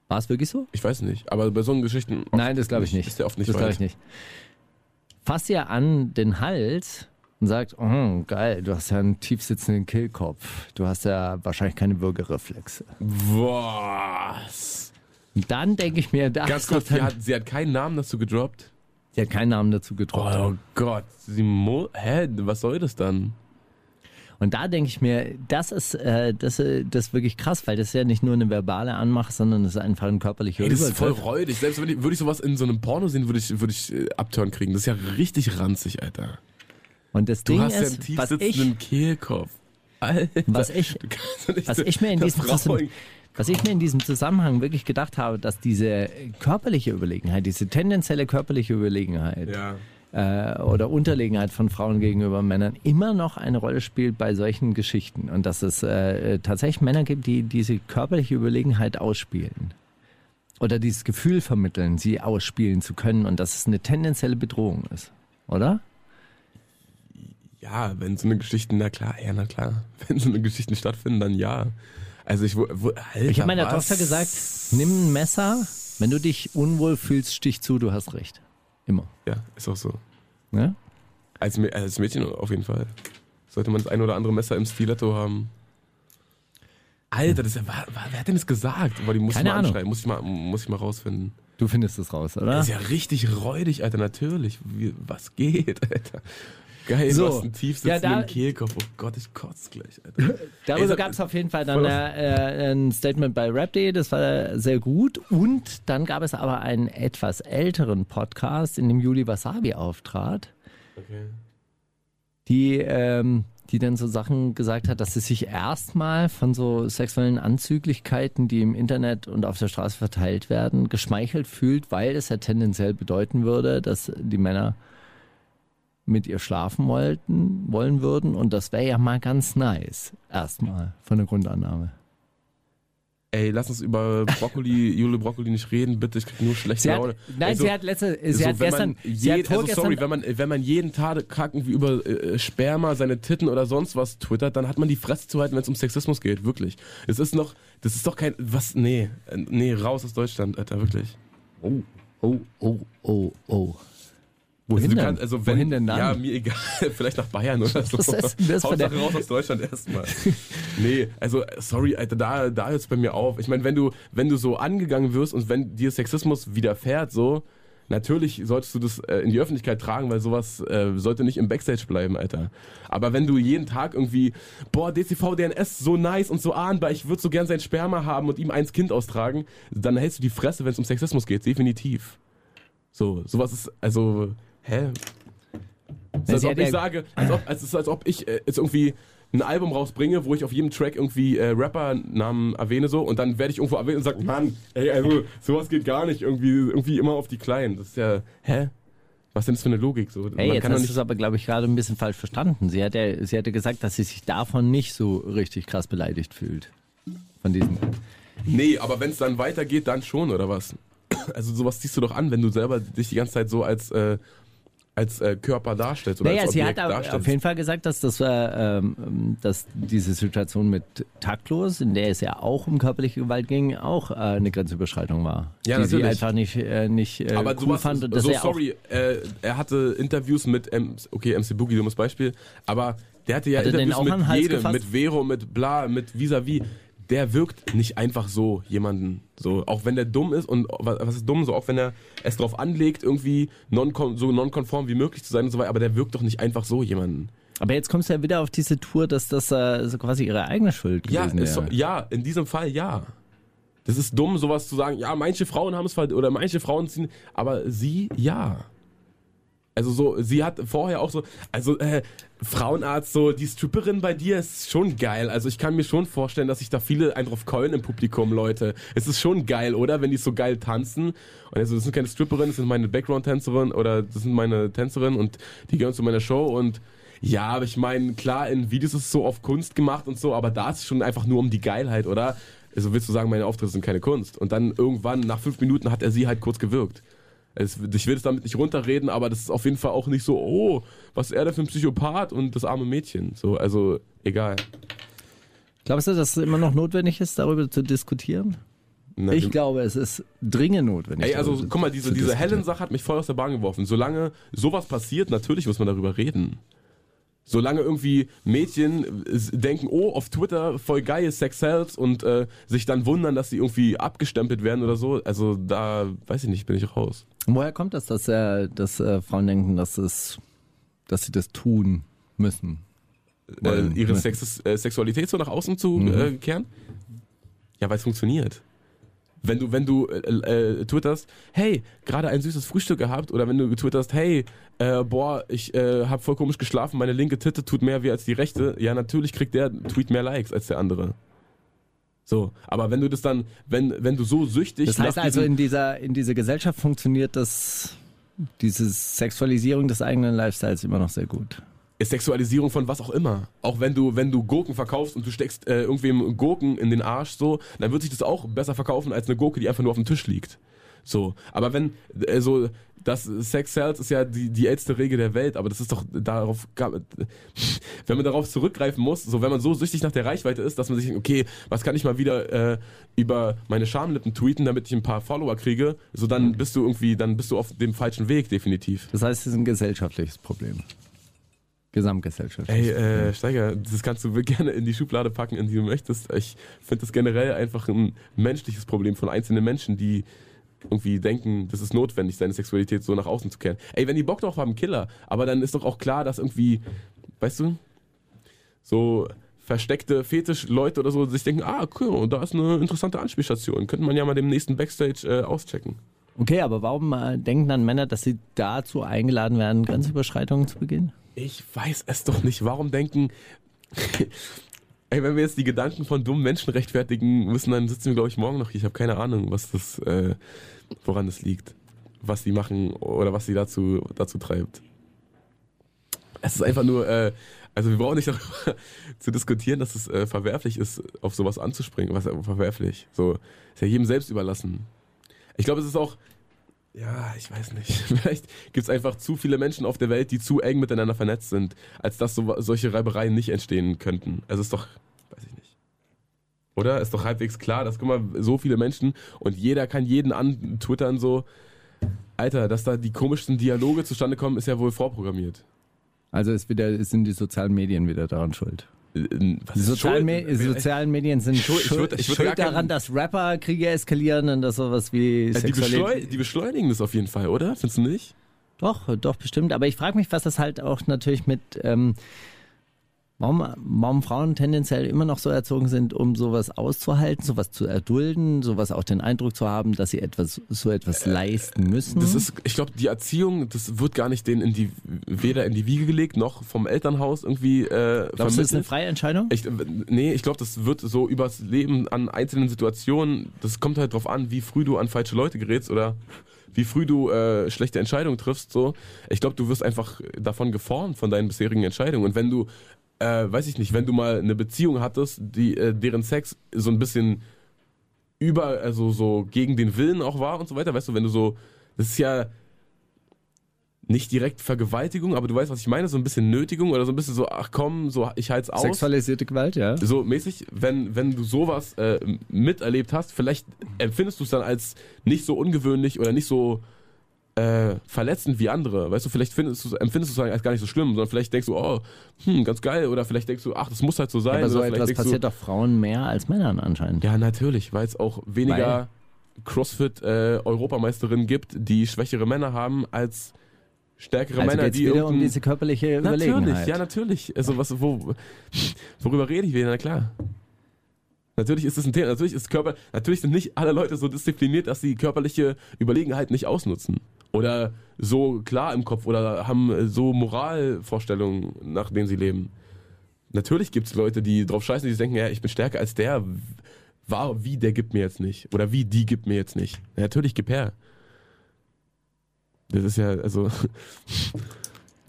War es wirklich so? Ich weiß nicht, aber bei so einen Geschichten. Nein, das glaube ich nicht. Ist der oft nicht das glaube ich nicht. Fasst ihr an den Hals und sagt, oh, geil, du hast ja einen tiefsitzenden Kehlkopf. Du hast ja wahrscheinlich keine Würgereflexe. Was? Und dann denke ich mir, da Ganz kurz, sie hat, sie hat keinen Namen dazu gedroppt. sie hat keinen Namen dazu gedroppt. Oh Gott, sie mo hä, was soll das dann? Und da denke ich mir, das ist, äh, das, äh, das ist wirklich krass, weil das ist ja nicht nur eine verbale Anmache, sondern es ist einfach ein körperlicher Ey, das ist voll räudig. Selbst wenn ich, würde ich sowas in so einem Porno sehen, würde ich, würde ich äh, Abturn kriegen. Das ist ja richtig ranzig, Alter. Und das Du Ding hast ja ist, tief was ich, Kehlkopf. Alter. was ich, was ich mir in diesem was ich mir in diesem Zusammenhang wirklich gedacht habe, dass diese körperliche Überlegenheit, diese tendenzielle körperliche Überlegenheit Ja. äh, oder Unterlegenheit von Frauen gegenüber Männern immer noch eine Rolle spielt bei solchen Geschichten und dass es äh, tatsächlich Männer gibt, die diese körperliche Überlegenheit ausspielen oder dieses Gefühl vermitteln, sie ausspielen zu können und dass es eine tendenzielle Bedrohung ist, oder? Ja, wenn so eine Geschichten, na klar, ja, na klar. Wenn so eine Geschichten stattfinden, dann ja. Also ich, wo, Alter, Ich habe meiner was? Tochter gesagt, nimm ein Messer, wenn du dich unwohl fühlst, stich zu, du hast recht. Immer. Ja, ist auch so. Ne? Als, als Mädchen auf jeden Fall. Sollte man das ein oder andere Messer im Stiletto haben. Alter, das ist ja, war, wer hat denn das gesagt? Boah, die muss ich Keine mal Ahnung. anschreiben, muss ich mal, muss ich mal rausfinden. Du findest es raus, oder? Das ist ja richtig räudig, Alter, natürlich. Wie, was geht, Alter? Geil, So. du hast einen tief Ja, sitzenden da- Kehlkopf. Oh Gott, ich kotze gleich, Alter. Darüber gab es auf jeden Fall dann voll- äh, ein Statement bei Rap.de, das war sehr gut. Und dann gab es aber einen etwas älteren Podcast, in dem Juli Wasabi auftrat, Okay. die, ähm, die dann so Sachen gesagt hat, dass sie sich erstmal von so sexuellen Anzüglichkeiten, die im Internet und auf der Straße verteilt werden, geschmeichelt fühlt, weil es ja tendenziell bedeuten würde, dass die Männer mit ihr schlafen wollten, wollen würden. Und das wäre ja mal ganz nice. Erstmal von der Grundannahme. Ey, lass uns über Brokkoli, Jule Brokkoli nicht reden, bitte. Ich krieg nur schlechte Sie hat, Laune. nein, Also, sie hat letzte, sie so, hat wenn gestern, man sie je, hat also sorry, wenn man, wenn man jeden Tag irgendwie über äh, Sperma, seine Titten oder sonst was twittert, dann hat man die Fresse zu halten, wenn es um Sexismus geht, wirklich. Es ist noch, das ist doch kein, was, nee, äh, nee, raus aus Deutschland, Alter, wirklich. oh, oh, oh, oh, oh. Wohin Also, denn? kannst- also wenn, Wohin denn dann? Ja, mir egal, vielleicht nach Bayern oder so. Was ist das Hauptsache raus aus Deutschland erstmal. nee, also sorry, Alter, da, da hört's bei mir auf. Ich meine, wenn du, wenn du so angegangen wirst und wenn dir Sexismus widerfährt, so, natürlich solltest du das äh, in die Öffentlichkeit tragen, weil sowas äh, sollte nicht im Backstage bleiben, Alter. Aber wenn du jeden Tag irgendwie, boah, DCV, DNS, so nice und so ahnbar, ich würde so gern sein Sperma haben und ihm eins Kind austragen, dann hältst du die Fresse, wenn es um Sexismus geht, definitiv. So, sowas ist, also, hä? Es ist, als ob hat ich sage, als ob, es ist, als ob ich äh, jetzt irgendwie ein Album rausbringe, wo ich auf jedem Track irgendwie äh, Rapper-Namen erwähne so und dann werde ich irgendwo erwähnt und sage, Mann, ey, also sowas geht gar nicht, irgendwie, irgendwie immer auf die Kleinen. Das ist ja, hä? Was denn das für eine Logik? So? Hey, jetzt hast du es aber, glaube ich, gerade ein bisschen falsch verstanden. Sie hat, ja, sie hatte gesagt, dass sie sich davon nicht so richtig krass beleidigt fühlt. Von diesem. nee, aber wenn es dann weitergeht, dann schon, oder was? Also sowas ziehst du doch an, wenn du selber dich die ganze Zeit so als, äh, als äh, Körper darstellst oder Naja, als sie Objekt hat au- darstellst. auf jeden Fall gesagt, dass das äh, ähm, dass diese Situation mit Taktlos, in der es ja auch um körperliche Gewalt ging, auch äh, eine Grenzüberschreitung war. Ja, die sie natürlich. einfach nicht, äh, nicht äh, aber cool sowas, fand. So sorry, äh, er hatte Interviews mit, M okay, MC Boogie, dummes Beispiel, aber der hatte ja Hat den Interviews auch mit jedem, mit Vero, mit Bla, mit Vis-a-vis. Der wirkt nicht einfach so jemanden, so, auch wenn der dumm ist und was ist dumm, so auch wenn er es drauf anlegt, irgendwie non so nonkonform wie möglich zu sein und so weiter, aber der wirkt doch nicht einfach so jemanden. aber jetzt kommst du ja wieder auf diese Tour, dass das äh, so quasi ihre eigene Schuld Ja, gewesen ist so, ja, in diesem Fall ja. Das ist dumm, sowas zu sagen, ja, manche Frauen haben es oder manche Frauen ziehen, aber sie ja. Also so, sie hat vorher auch so, also äh, Frauenarzt, so die Stripperin bei dir ist schon geil. Also ich kann mir schon vorstellen, dass sich da viele einen drauf keulen im Publikum, Leute. Es ist schon geil, oder? Wenn die so geil tanzen. Und also das sind keine Stripperinnen, das sind meine Background-Tänzerin oder das sind meine Tänzerinnen und die gehören zu meiner Show und Ja, aber ich meine, klar, in Videos ist es so auf Kunst gemacht und so, aber da ist es schon einfach nur um die Geilheit, oder? Also willst du sagen, meine Auftritte sind keine Kunst? Und dann irgendwann, nach fünf Minuten, hat er sie halt kurz gewirkt. Es, ich will es damit nicht runterreden, aber das ist auf jeden Fall auch nicht so, oh, was ist er da für ein Psychopath und das arme Mädchen. So, also egal. Glaubst du, dass es immer noch notwendig ist, darüber zu diskutieren? Na, Ich glaube, es ist dringend notwendig. Ey, also guck mal, diese, diese. Helen-Sache hat mich voll aus der Bahn geworfen. Solange sowas passiert, natürlich muss man darüber reden. Solange irgendwie Mädchen äh, denken, oh, auf Twitter voll geil, Sex sells und äh, sich dann wundern, dass sie irgendwie abgestempelt werden oder so, also da, weiß ich nicht, bin ich raus. Woher kommt das, dass, äh, dass äh, Frauen denken, dass, es, dass sie das tun müssen? Äh, ihre? Sex äh, Sexualität so nach außen zu Mhm. kehren? Ja, weil es funktioniert. Wenn du, wenn du äh, äh, twitterst, hey, gerade ein süßes Frühstück gehabt, oder wenn du twitterst, hey, äh, boah, ich äh, habe voll komisch geschlafen, meine linke Titte tut mehr weh als die rechte, ja, natürlich kriegt der Tweet mehr Likes als der andere. So, aber wenn du das dann, wenn, wenn du so süchtig Das heißt also, in dieser, in dieser Gesellschaft funktioniert das, diese Sexualisierung des eigenen Lifestyles immer noch sehr gut. Ist Sexualisierung von was auch immer. Auch wenn du, wenn du Gurken verkaufst und du steckst äh, irgendwem Gurken in den Arsch, so, dann wird sich das auch besser verkaufen als eine Gurke, die einfach nur auf dem Tisch liegt. So, aber wenn, äh, so, das Sex Sells ist ja die, die älteste Regel der Welt, aber das ist doch darauf, wenn man darauf zurückgreifen muss, so, wenn man so süchtig nach der Reichweite ist, dass man sich denkt, okay, was kann ich mal wieder äh, über meine Schamlippen tweeten, damit ich ein paar Follower kriege, so, dann bist du irgendwie, dann bist du auf dem falschen Weg, definitiv. Das heißt, es ist ein gesellschaftliches Problem. Gesamtgesellschaftlich. Ey, äh, Steiger, das kannst du gerne in die Schublade packen, in die du möchtest. Ich finde das generell einfach ein menschliches Problem von einzelnen Menschen, die irgendwie denken, das ist notwendig, seine Sexualität so nach außen zu kehren. Ey, wenn die Bock drauf haben, Killer. Aber dann ist doch auch klar, dass irgendwie, weißt du, so versteckte Fetischleute oder so sich denken, ah, cool, da ist eine interessante Anspielstation. Könnte man ja mal dem nächsten Backstage äh, auschecken. Okay, aber warum äh, denken dann Männer, dass sie dazu eingeladen werden, Grenzüberschreitungen zu begehen? Ich weiß es doch nicht. Warum denken. Ey, wenn wir jetzt die Gedanken von dummen Menschen rechtfertigen müssen, dann sitzen wir, glaube ich, morgen noch hier. Ich habe keine Ahnung, was das, äh, woran das liegt. Was sie machen oder was sie dazu, dazu treibt. Es ist einfach nur, äh, also wir brauchen nicht darüber zu diskutieren, dass es äh, verwerflich ist, auf sowas anzuspringen. Was verwerflich? So, ist ja jedem selbst überlassen. Ich glaube, es ist auch, ja, ich weiß nicht. Vielleicht gibt es einfach zu viele Menschen auf der Welt, die zu eng miteinander vernetzt sind, als dass so, solche Reibereien nicht entstehen könnten. Also ist doch, weiß ich nicht. Oder? Ist doch halbwegs klar, dass, guck mal, so viele Menschen und jeder kann jeden antwittern, so. Alter, dass da die komischsten Dialoge zustande kommen, ist ja wohl vorprogrammiert. Also ist wieder, es sind die sozialen Medien wieder daran schuld. Äh, sozialen, schuld? Me die sozialen Medien sind Schuld- ich würd- ich würd schuld daran, dass Rapper Kriege eskalieren und dass sowas wie Äh, die, beschleu die beschleunigen das auf jeden Fall, oder? Findest du nicht? Doch, doch, bestimmt. Aber ich frage mich, was das halt auch natürlich mit, ähm, warum, warum Frauen tendenziell immer noch so erzogen sind, um sowas auszuhalten, sowas zu erdulden, sowas auch den Eindruck zu haben, dass sie etwas, so etwas leisten müssen. Äh, Das ist, ich glaube, die Erziehung, das wird gar nicht denen in die, weder in die Wiege gelegt, noch vom Elternhaus irgendwie äh, Glaubst du, das ist eine freie Entscheidung? Ich, nee, ich glaube, das wird so übers Leben an einzelnen Situationen, das kommt halt drauf an, wie früh du an falsche Leute gerätst oder wie früh du äh, schlechte Entscheidungen triffst. So. Ich glaube, du wirst einfach davon geformt, von deinen bisherigen Entscheidungen. Und wenn du, äh, weiß ich nicht, wenn du mal eine Beziehung hattest, die, äh, deren Sex so ein bisschen über, also so gegen den Willen auch war und so weiter, weißt du, wenn du so, das ist ja nicht direkt Vergewaltigung, aber du weißt, was ich meine, so ein bisschen Nötigung oder so ein bisschen so, ach komm, so ich halt's aus. Sexualisierte Gewalt, ja. So mäßig, wenn, wenn du sowas äh, miterlebt hast, vielleicht empfindest du es dann als nicht so ungewöhnlich oder nicht so äh, verletzend wie andere. Weißt du, vielleicht findest du, empfindest du es als gar nicht so schlimm, sondern vielleicht denkst du, oh, hm, ganz geil. Oder vielleicht denkst du, ach, das muss halt so sein. Aber so etwas passiert du, doch Frauen mehr als Männern anscheinend. Ja, natürlich, weil es auch weniger Crossfit-Europameisterin gibt, die schwächere Männer haben, als stärkere also Männer, die wieder um diese körperliche Natürlich, Überlegenheit. ja, natürlich. Also was, wo, worüber rede ich wieder? Na klar. Natürlich ist es ein Thema. Natürlich ist Körper, natürlich sind nicht alle Leute so diszipliniert, dass sie körperliche Überlegenheit nicht ausnutzen. Oder so klar im Kopf oder haben so Moralvorstellungen, nach denen sie leben. Natürlich gibt es Leute, die drauf scheißen, die denken, ja, ich bin stärker als der. War, wie, der gibt mir jetzt nicht. Oder wie, die gibt mir jetzt nicht. Ja, natürlich, gib her. Das ist ja, also.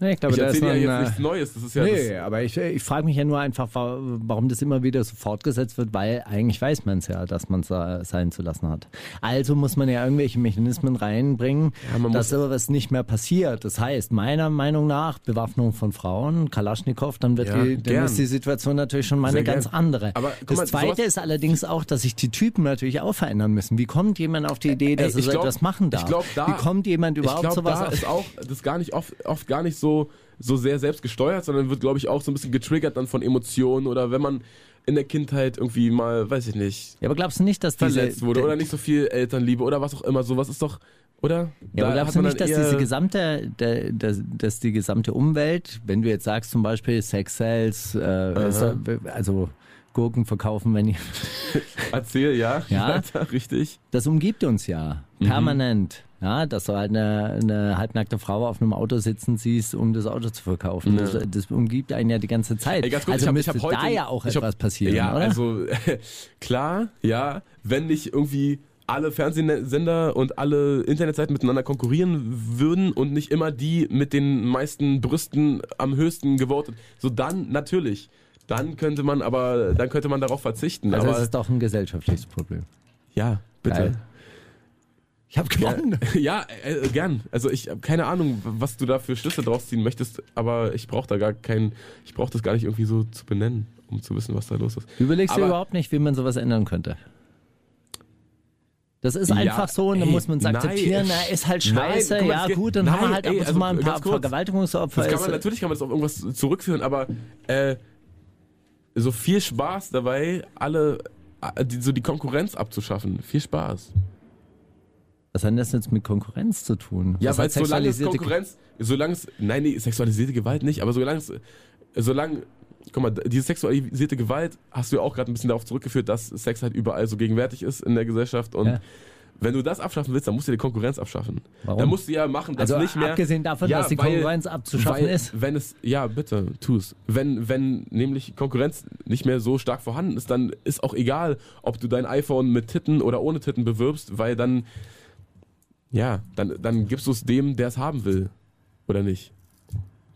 Nee, ich glaube, ich da ist erzähle ja jetzt ein, nichts Neues. Das ist ja Nee, aber ich, ich frage mich ja nur einfach, wa- warum das immer wieder so fortgesetzt wird, weil eigentlich weiß man es ja, dass man es sein zu lassen hat. Also muss man ja irgendwelche Mechanismen reinbringen, Ja, dass muss- sowas nicht mehr passiert. Das heißt, meiner Meinung nach, Bewaffnung von Frauen, Kalaschnikow, dann, wird Ja, die, dann gern. ist die Situation natürlich schon mal Sehr eine ganz gern. andere. Aber das mal, Zweite ist allerdings auch, dass sich die Typen natürlich auch verändern müssen. Wie kommt jemand auf die Idee, dass Ey, er so glaub- etwas machen darf? Ich glaube, da. Wie kommt jemand überhaupt ich glaub, sowas da ist auch das gar nicht oft, oft gar nicht so, so sehr selbst gesteuert, sondern wird, glaube ich, auch so ein bisschen getriggert dann von Emotionen oder wenn man in der Kindheit irgendwie mal, weiß ich nicht, Ja, aber glaubst du nicht, dass diese, verletzt wurde oder nicht so viel Elternliebe oder was auch immer, sowas ist doch, oder? Ja, aber glaubst du nicht, dass diese gesamte, dass, dass die gesamte Umwelt, wenn du jetzt sagst zum Beispiel Sex Sales, äh, also Gurken verkaufen, wenn ich, Erzähl, ja, Ja? richtig. das umgibt uns ja Mhm. permanent. Ja, dass du halt eine, eine halbnackte Frau auf einem Auto sitzen siehst, um das Auto zu verkaufen. Das, das umgibt einen ja die ganze Zeit. Ey, ganz kurz, also ich hab, müsste ich hab heute, da ja auch ich hab- etwas passieren, Ja, oder? also klar, ja, wenn nicht irgendwie alle Fernsehsender und alle Internetseiten miteinander konkurrieren würden und nicht immer die mit den meisten Brüsten am höchsten gewotet, so dann natürlich. Dann könnte man aber, dann könnte man darauf verzichten. also aber das ist doch ein gesellschaftliches Problem. ja, bitte. Geil. Ich habe Ja, gewonnen. ja äh, gern. Also ich habe keine Ahnung, was du da für Schlüsse draus ziehen möchtest, aber ich brauche da gar keinen, ich brauche das gar nicht irgendwie so zu benennen, um zu wissen, was da los ist. Du überlegst dir Aber- überhaupt nicht, wie man sowas ändern könnte. Das ist Ja, einfach so und dann ey, muss man es nein. akzeptieren, na, ist halt Nein, scheiße, mal, ja geht- gut, dann haben wir nein, halt ab und zu also mal ein paar kurz. Vergewaltigungsopfer. Kann man, natürlich kann man das auf irgendwas zurückführen, aber äh, so viel Spaß dabei, alle äh, so die Konkurrenz abzuschaffen. Viel Spaß. Was hat das jetzt mit Konkurrenz zu tun? Ja, Was weil solange es Konkurrenz, solange es, nein, nee, sexualisierte Gewalt nicht, aber solange es, solange, guck mal, diese sexualisierte Gewalt hast du ja auch gerade ein bisschen darauf zurückgeführt, dass Sex halt überall so gegenwärtig ist in der Gesellschaft und Ja. wenn du das abschaffen willst, dann musst du die Konkurrenz abschaffen. Warum? Dann musst du ja machen, dass Also nicht mehr. abgesehen davon, Ja, dass die weil- Konkurrenz abzuschaffen weil, ist. Wenn es, ja, bitte, tu's. Wenn, wenn nämlich Konkurrenz nicht mehr so stark vorhanden ist, dann ist auch egal, ob du dein iPhone mit Titten oder ohne Titten bewirbst, weil dann, ja, dann, dann gibst du es dem, der es haben will. Oder nicht?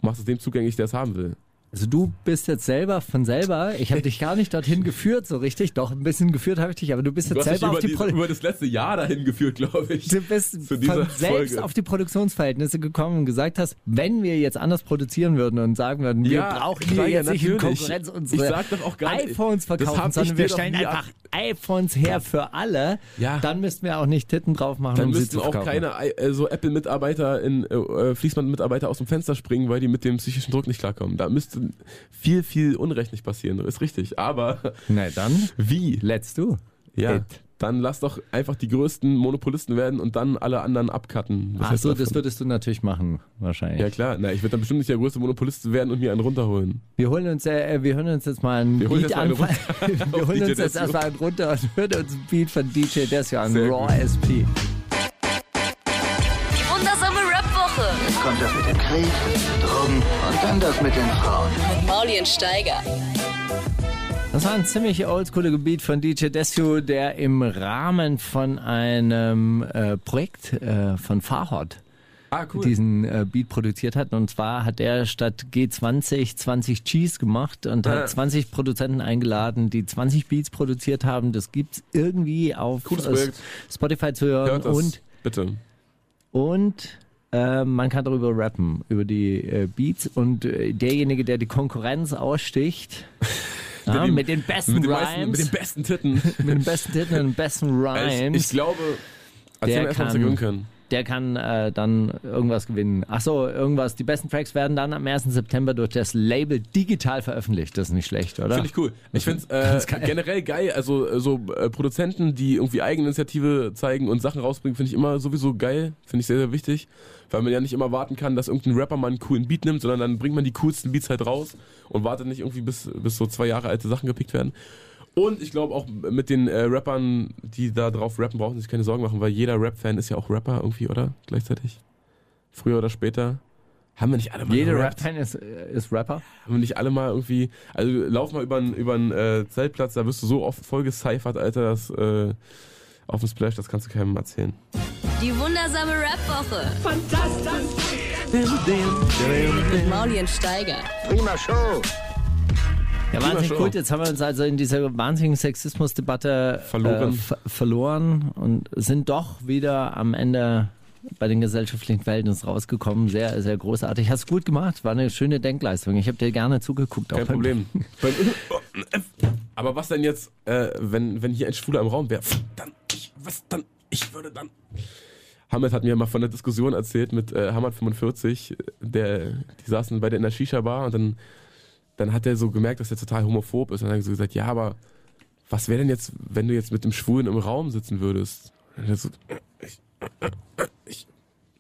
Machst es dem zugänglich, der es haben will. Also du bist jetzt selber von selber, ich habe dich gar nicht dorthin geführt so richtig, doch ein bisschen geführt habe ich dich, aber du bist Du jetzt dich selber auf die, die, Pro über das letzte Jahr dahin geführt, glaube ich. Du bist von selbst Folge. auf die Produktionsverhältnisse gekommen und gesagt hast, wenn wir jetzt anders produzieren würden und sagen würden, wir Ja, brauchen hier jetzt nicht in. Konkurrenz unsere iPhones verkaufen, sondern wir stellen einfach iPhones her für alle, Ja. dann müssten wir auch nicht Titten drauf machen, Dann um müssten auch keine äh, so Apple-Mitarbeiter in äh, äh, Fließband-Mitarbeiter aus dem Fenster springen, weil die mit dem psychischen Druck nicht klarkommen. Da müsste viel, viel Unrecht nicht passieren. Ist richtig. Aber Na dann, wie? let's do. Ja. it. Dann lass doch einfach die größten Monopolisten werden und dann alle anderen abcutten. Was Ach hältst so, du das würdest du natürlich machen, wahrscheinlich. Ja klar, na, ich würde dann bestimmt nicht der größte Monopolist werden und mir einen runterholen. Wir holen uns, äh, wir hören uns jetzt mal einen Wir Beat an. wir holen uns jetzt erstmal einen runter und hören uns einen Beat von DJ Desio an. Raw. SP. Kommt das mit dem Krieg, Drogen und dann das mit den Frauen. mit Mauli und Steiger. Das war ein ziemlich oldschooliger Gebiet von DJ Desio, der im Rahmen von einem äh, Projekt äh, von Farhot Ah, cool. diesen äh, Beat produziert hat. Und zwar hat er statt G20 20 Gs gemacht und Ah. hat 20 Produzenten eingeladen, die 20 Beats produziert haben. Das gibt's irgendwie auf äh. Spotify zu hören Hört das, und bitte. und äh, man kann darüber rappen, über die äh, Beats und äh, derjenige, der die Konkurrenz aussticht, ja, die- mit den besten Mit den, Rhymes, meisten, mit den besten Titten. mit den besten Titeln und den besten ich, Rhymes, ich glaube, erst mal, was kann- wir gewinnen können. Der kann äh, dann irgendwas gewinnen. Ach so, irgendwas. Die besten Tracks werden dann am 1. September durch das Label digital veröffentlicht. Das ist nicht schlecht, oder? Finde ich cool. Ich finde es äh, generell geil. Also äh, so äh, Produzenten, die irgendwie Eigeninitiative zeigen und Sachen rausbringen, finde ich immer sowieso geil. Finde ich sehr, sehr wichtig. Weil man ja nicht immer warten kann, dass irgendein Rapper mal einen coolen Beat nimmt, sondern dann bringt man die coolsten Beats halt raus und wartet nicht irgendwie bis, bis so zwei Jahre alte Sachen gepickt werden. Und ich glaube auch mit den äh, Rappern, die da drauf rappen, brauchen sich keine Sorgen machen, weil jeder Rap-Fan ist ja auch Rapper irgendwie, oder? Gleichzeitig. Früher oder später. Haben wir nicht alle mal Jeder? Rap-Fan ist, äh, ist Rapper. Haben wir nicht alle mal irgendwie, also lauf mal über einen äh, Zeltplatz, da wirst du so oft voll gecyphert, Alter, das äh, auf dem Splash, das kannst du keinem erzählen. Die wundersame Rap-Woche. Fantastisch. Mit Mauli und Steiger. Prima Show. Ja, wahnsinnig gut. Jetzt haben wir uns also in dieser wahnsinnigen Sexismusdebatte Verloren. Äh, ver verloren und sind doch wieder am Ende bei den gesellschaftlichen Verhältnissen rausgekommen. Sehr, sehr großartig. Hast gut gemacht. War eine schöne Denkleistung. Ich habe dir gerne zugeguckt. Kein Problem. Aber was denn jetzt, äh, wenn, wenn hier ein Schwuler im Raum wäre? Dann, ich, was dann? Ich würde dann. Hamid hat mir mal von der Diskussion erzählt mit äh, Hamad 45, der, die saßen beide in der Shisha-Bar und dann, dann hat er so gemerkt, dass er total homophob ist und dann hat er so gesagt, ja, aber was wäre denn jetzt, wenn du jetzt mit dem Schwulen im Raum sitzen würdest? Und er so, ich, ich,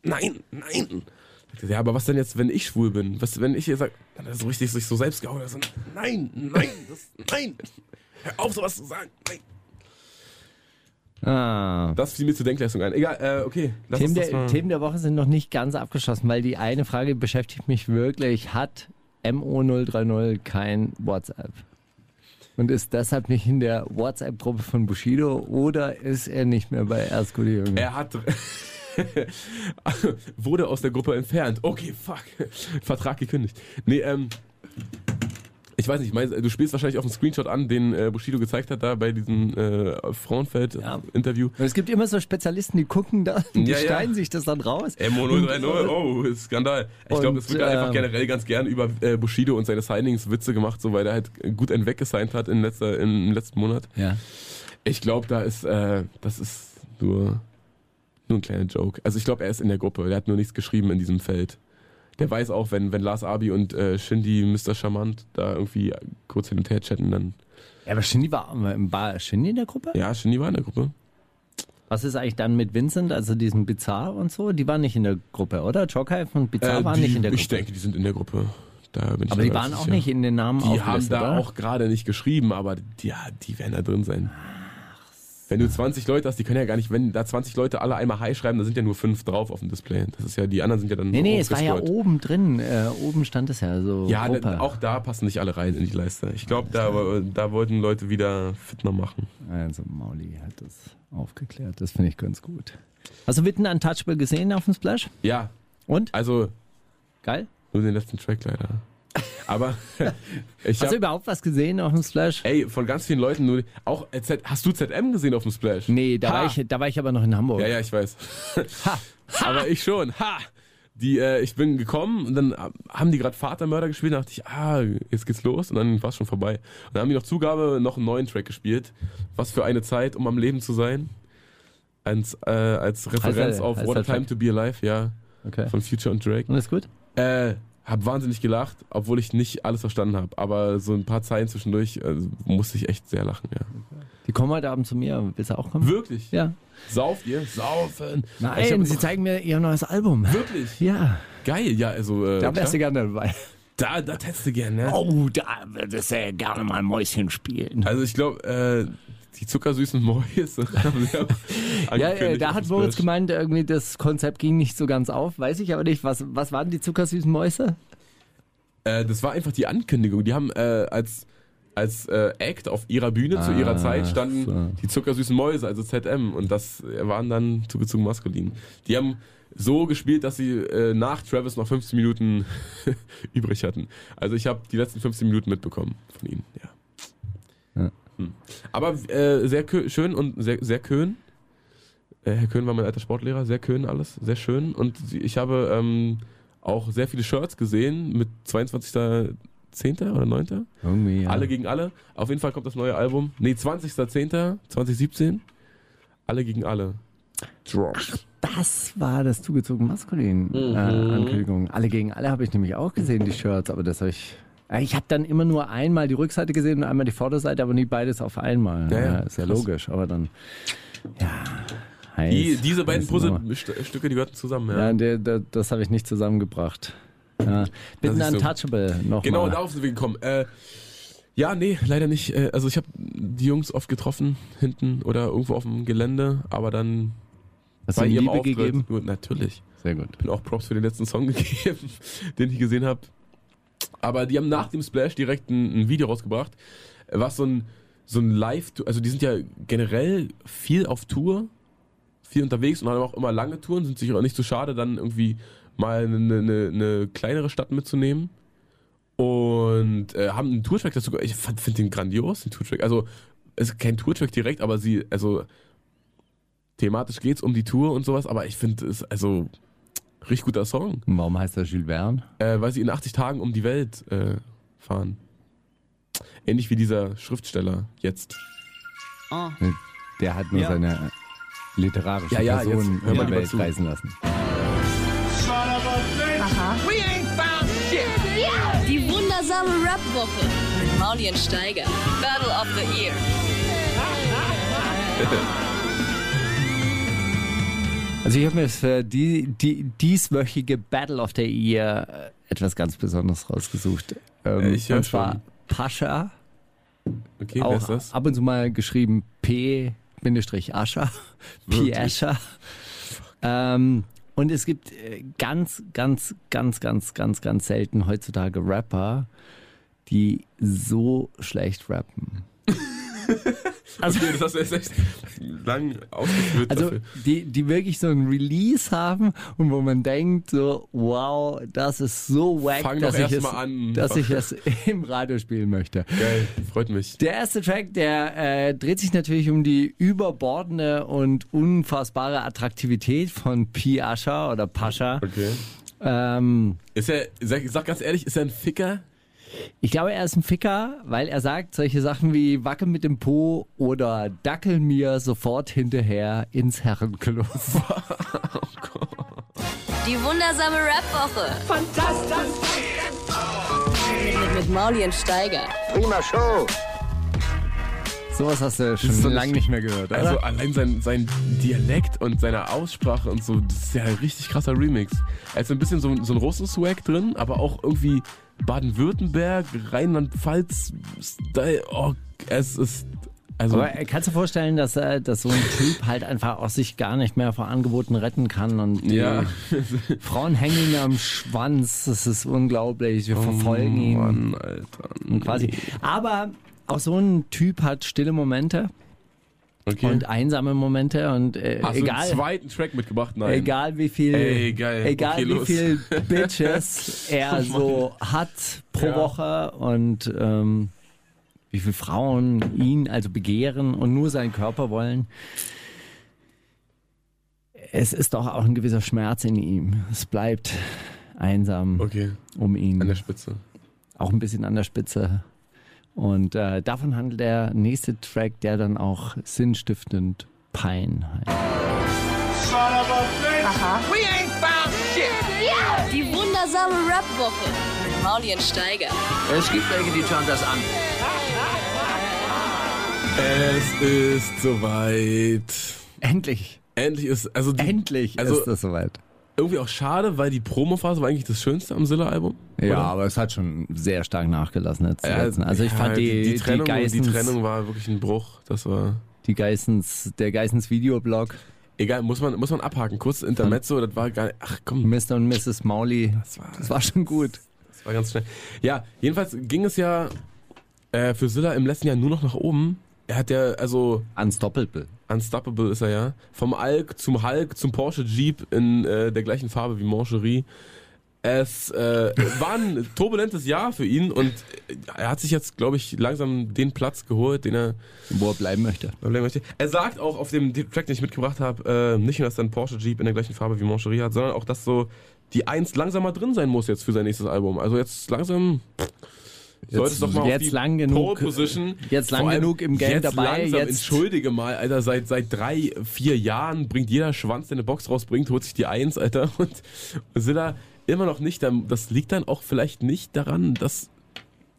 nein, nein. Ja, aber was denn jetzt, wenn ich schwul bin? Was, wenn ich ihr sag, dann hat er so richtig sich so selbst gehauen. So, nein, nein, das, nein. Hör auf, sowas zu sagen. Nein. Ah. Das fiel mir zur Denkleistung ein. Egal, äh, okay. Themen der. Themen der Woche sind noch nicht ganz abgeschlossen, weil die eine Frage beschäftigt mich wirklich. Hat MO030 kein WhatsApp? Und ist deshalb nicht in der WhatsApp-Gruppe von Bushido oder ist er nicht mehr bei Erskudi Jünger? Er hat. wurde aus der Gruppe entfernt. Okay, fuck. Vertrag gekündigt. Nee, ähm. Ich weiß nicht, mein, du spielst wahrscheinlich auf einen Screenshot an, den äh, Bushido gezeigt hat, da bei diesem äh, Ja. Frauenfeld-Interview. Und es gibt immer so Spezialisten, die gucken da, die Ja, ja. schneiden sich das dann raus. MO030, oh, Skandal. Ich glaube, es wird einfach ähm, generell ganz gern über äh, Bushido und seine Signings Witze gemacht, so weil er halt gut einen weggesigned hat in letzter, im letzten Monat. Ja. Ich glaube, da ist, äh, das ist nur, nur ein kleiner Joke. Also ich glaube, er ist in der Gruppe. Der hat nur nichts geschrieben in diesem Feld. Der weiß auch, wenn, wenn Lars Abi und äh, Shindy Mr. Charmant da irgendwie kurz hin und her chatten, dann. ja, aber Shindy war, war Shindy in der Gruppe? Ja, Shindy war in der Gruppe. Was ist eigentlich dann mit Vincent, also diesem Bizarre und so? Die waren nicht in der Gruppe, oder? Jokai und Bizarre Äh, waren die, nicht in der Gruppe. Ich denke, die sind in der Gruppe. Da bin ich aber die waren auch sicher. nicht in den Namen Die haben da oder? auch gerade nicht geschrieben, aber die, ja, die werden da drin sein. Wenn du 20 Leute hast, die können ja gar nicht, wenn da 20 Leute alle einmal Hi schreiben, da sind ja nur fünf drauf auf dem Display. Das ist ja, die anderen sind ja dann Nee, nee, es war ja oben drin. Äh, oben stand es ja so. Ja, da, auch da passen nicht alle rein in die Leiste. Ich glaube, da, da wollten Leute wieder Fitner machen. Also Mauli hat das aufgeklärt. Das finde ich ganz gut. Hast du Witten Untouchable gesehen auf dem Splash? Ja, Und? also Geil? nur den letzten Track leider. Aber ich Hast du hab, überhaupt was gesehen auf dem Splash? ey, von ganz vielen Leuten nur, auch Z, hast du ZM gesehen auf dem Splash? Nee, da Ha. war, ich, da war ich aber noch in Hamburg. Ja, ja, ich weiß. Aber ich schon. Ha! Die, äh, ich bin gekommen und dann haben die gerade Vatermörder gespielt. Da dachte ich, ah, jetzt geht's los. Und dann war es schon vorbei. Und dann haben die noch Zugabe noch einen neuen Track gespielt. Was für eine Zeit, um am Leben zu sein. Als, äh, als Referenz der- auf heißt What a Time Track? to Be Alive, ja. Okay. Von Future und Drake. Und ist gut? Äh, hab wahnsinnig gelacht, obwohl ich nicht alles verstanden habe. Aber so ein paar Zeilen zwischendurch äh, musste ich echt sehr lachen, ja. Die kommen heute Abend zu mir. Willst du auch kommen? Wirklich? Ja. Sauft ihr? Saufen. Nein, sie zeigen mir ihr neues Album. Wirklich? Ja, Geil, ja, also. Äh, da wärst du gerne dabei. Da, da testest du gern, ne? Oh, da würdest du ja gerne mal Mäuschen spielen. Also ich glaube, äh, die zuckersüßen Mäuse Ja, äh, da hat Moritz gemeint, irgendwie das Konzept ging nicht so ganz auf. Weiß ich aber nicht. Was, was waren die zuckersüßen Mäuse? Äh, das war einfach die Ankündigung. Die haben äh, als, als äh, Act auf ihrer Bühne zu ihrer Ah, Zeit standen so. die zuckersüßen Mäuse, also ZM. Und das waren dann zugezogen maskulin. Die haben so gespielt, dass sie äh, nach Travis noch 15 Minuten übrig hatten. Also ich habe die letzten 15 Minuten mitbekommen von ihnen, ja. Hm. Aber äh, sehr schön und sehr, sehr Köhn. Äh, Herr Köhn war mein alter Sportlehrer, sehr Köhn alles, sehr schön. Und ich habe ähm, auch sehr viele Shirts gesehen mit 22.10. oder 9. Irgendwie, ja. Alle gegen alle. Auf jeden Fall kommt das neue Album. Nee, 20.10. 2017. Alle gegen alle. Drops. Das war das zugezogen maskulin äh, Mhm. Ankündigung. Alle gegen alle habe ich nämlich auch gesehen, die Shirts, aber das habe ich. Ich habe dann immer nur einmal die Rückseite gesehen und einmal die Vorderseite, aber nie beides auf einmal. Ja, ja, ist ja krass. logisch, aber dann. Ja. Heiß, Die, diese beiden. Puzzlestücke, die gehörten zusammen. Ja. Ja, der, der, das habe ich nicht zusammengebracht. Ja. Bitten siehst du. Untouchable noch Genau, darauf sind wir gekommen. Äh, ja, nee, leider nicht. Äh, also ich habe die Jungs oft getroffen, hinten oder irgendwo auf dem Gelände, aber dann Hast du bei ihrem Liebe Auftritt. gegeben? Nur, natürlich. Sehr gut. bin auch Props für den letzten Song gegeben, den ich gesehen habe. Aber die haben nach dem Splash direkt ein, ein Video rausgebracht, was so ein, so ein Live, also die sind ja generell viel auf Tour, viel unterwegs und haben auch immer lange Touren, sind sich auch nicht so schade, dann irgendwie mal eine, eine, eine kleinere Stadt mitzunehmen. Und äh, haben einen Tourtrack dazu. Ich finde den grandios, den Tourtrack. Also, es ist kein Tourtrack direkt, aber sie, also thematisch geht's um die Tour und sowas, aber ich finde es, also, richtig guter Song. Warum heißt er Jules Verne? Äh, weil sie in 80 Tagen um die Welt äh, fahren. Ähnlich wie dieser Schriftsteller jetzt. Der hat nur Ja. seine literarische Ja, ja, Person jetzt hör in der Welt zu. reisen lassen. Die wundersame Rap-Woche mit Mauli und Steiger. Battle of the Year. Also ich habe mir für die, die dieswöchige Battle of the Year äh, etwas ganz Besonderes rausgesucht. Ähm, ich hör und zwar schon. Pascha, Okay, wer auch ist das? ab und zu mal geschrieben P-Ascher? P-Ascher. Ähm, und es gibt äh, ganz, ganz, ganz, ganz, ganz, ganz selten heutzutage Rapper, die so schlecht rappen. Also, okay, das hast du jetzt echt lang ausgeführt Also dafür. die, die wirklich so ein Release haben und wo man denkt so, wow, das ist so wack, Fang dass, ich es, mal an. dass ich es im Radio spielen möchte. Geil, freut mich. Der erste Track, der äh, dreht sich natürlich um die überbordende und unfassbare Attraktivität von P. Asher oder Pascha. Okay. Ähm, Ist er, sag, sag ganz ehrlich, ist er ein Ficker? Ich glaube, er ist ein Ficker, weil er sagt solche Sachen wie Wacke mit dem Po oder Dackel mir sofort hinterher ins Herrenklo. Die wundersame Rap-Woche. Fantastisch. Mit, mit Mauli und Steiger. Prima Show. Sowas hast du schon so lange nicht- mehr gehört, oder? Also allein sein, sein Dialekt und seine Aussprache und so, das ist ja ein richtig krasser Remix. Er ist ein bisschen so, so ein Russen-Swag drin, aber auch irgendwie Baden-Württemberg, Rheinland-Pfalz-Style. Oh, es ist. Also, Aber kannst du dir vorstellen, dass, äh, dass so ein Typ halt einfach auch sich gar nicht mehr vor Angeboten retten kann und ja. Frauen hängen ihm am Schwanz. Das ist unglaublich. Wir verfolgen ihn Oh Mann, Alter. und quasi. Aber auch so ein Typ hat stille Momente Okay. und einsame Momente und äh, Hast du egal. einen zweiten Track mitgebracht? Nein. Egal wie viel, Ey, egal Okay, wie los. viel Bitches er so hat pro Ja. Woche und ähm, wie viele Frauen ihn also begehren und nur seinen Körper wollen. Es ist doch auch ein gewisser Schmerz in ihm. Es bleibt einsam Okay, um ihn, an der Spitze. auch ein bisschen an der Spitze. Und äh, davon handelt der nächste Track, der dann auch sinnstiftend Pein heißt. Die wundersame Rap-Woche mit Mauli und Steiger. Es gibt welche, die schauen das an. Es ist soweit. Endlich, Endlich ist, also die, endlich also ist das soweit. Irgendwie auch schade, weil die Promophase war eigentlich das Schönste am Silla-Album. Ja, oder? aber es hat schon sehr stark nachgelassen jetzt Ja. Also ich ja, fand die, die, Trennung, die, Geissens, Trennung war wirklich ein Bruch. Das war. die Geissens, der Geissens Videoblog, Egal, muss man, muss man abhaken. Kurz Intermezzo, das war gar nicht. Ach komm, Mr. und Mrs. Mauli, das war, das war schon gut. das war ganz schnell. Ja, jedenfalls ging es ja äh, für Silla im letzten Jahr nur noch nach oben. Er hat ja, also Unstoppable. Unstoppable ist er ja. Vom Alk zum Hulk zum Porsche Jeep in äh, der gleichen Farbe wie Mancherie. Es äh, war ein turbulentes Jahr für ihn und er hat sich jetzt, glaube ich, langsam den Platz geholt, den er Wo er bleiben möchte. bleiben möchte. Er sagt auch auf dem Track, den ich mitgebracht habe, äh, nicht nur, dass er ein Porsche Jeep in der gleichen Farbe wie Mancherie hat, sondern auch, dass so die Eins langsam mal drin sein muss jetzt für sein nächstes Album. Also jetzt langsam sollte es doch mal auf jetzt die lang genug, Pole Position. jetzt lang genug im Game jetzt dabei, Langsam, jetzt- entschuldige mal, Alter, seit, seit drei, vier Jahren bringt jeder Schwanz, der eine Box rausbringt, holt sich die Eins, Alter. Und Silla immer noch nicht. Das liegt dann auch vielleicht nicht daran, dass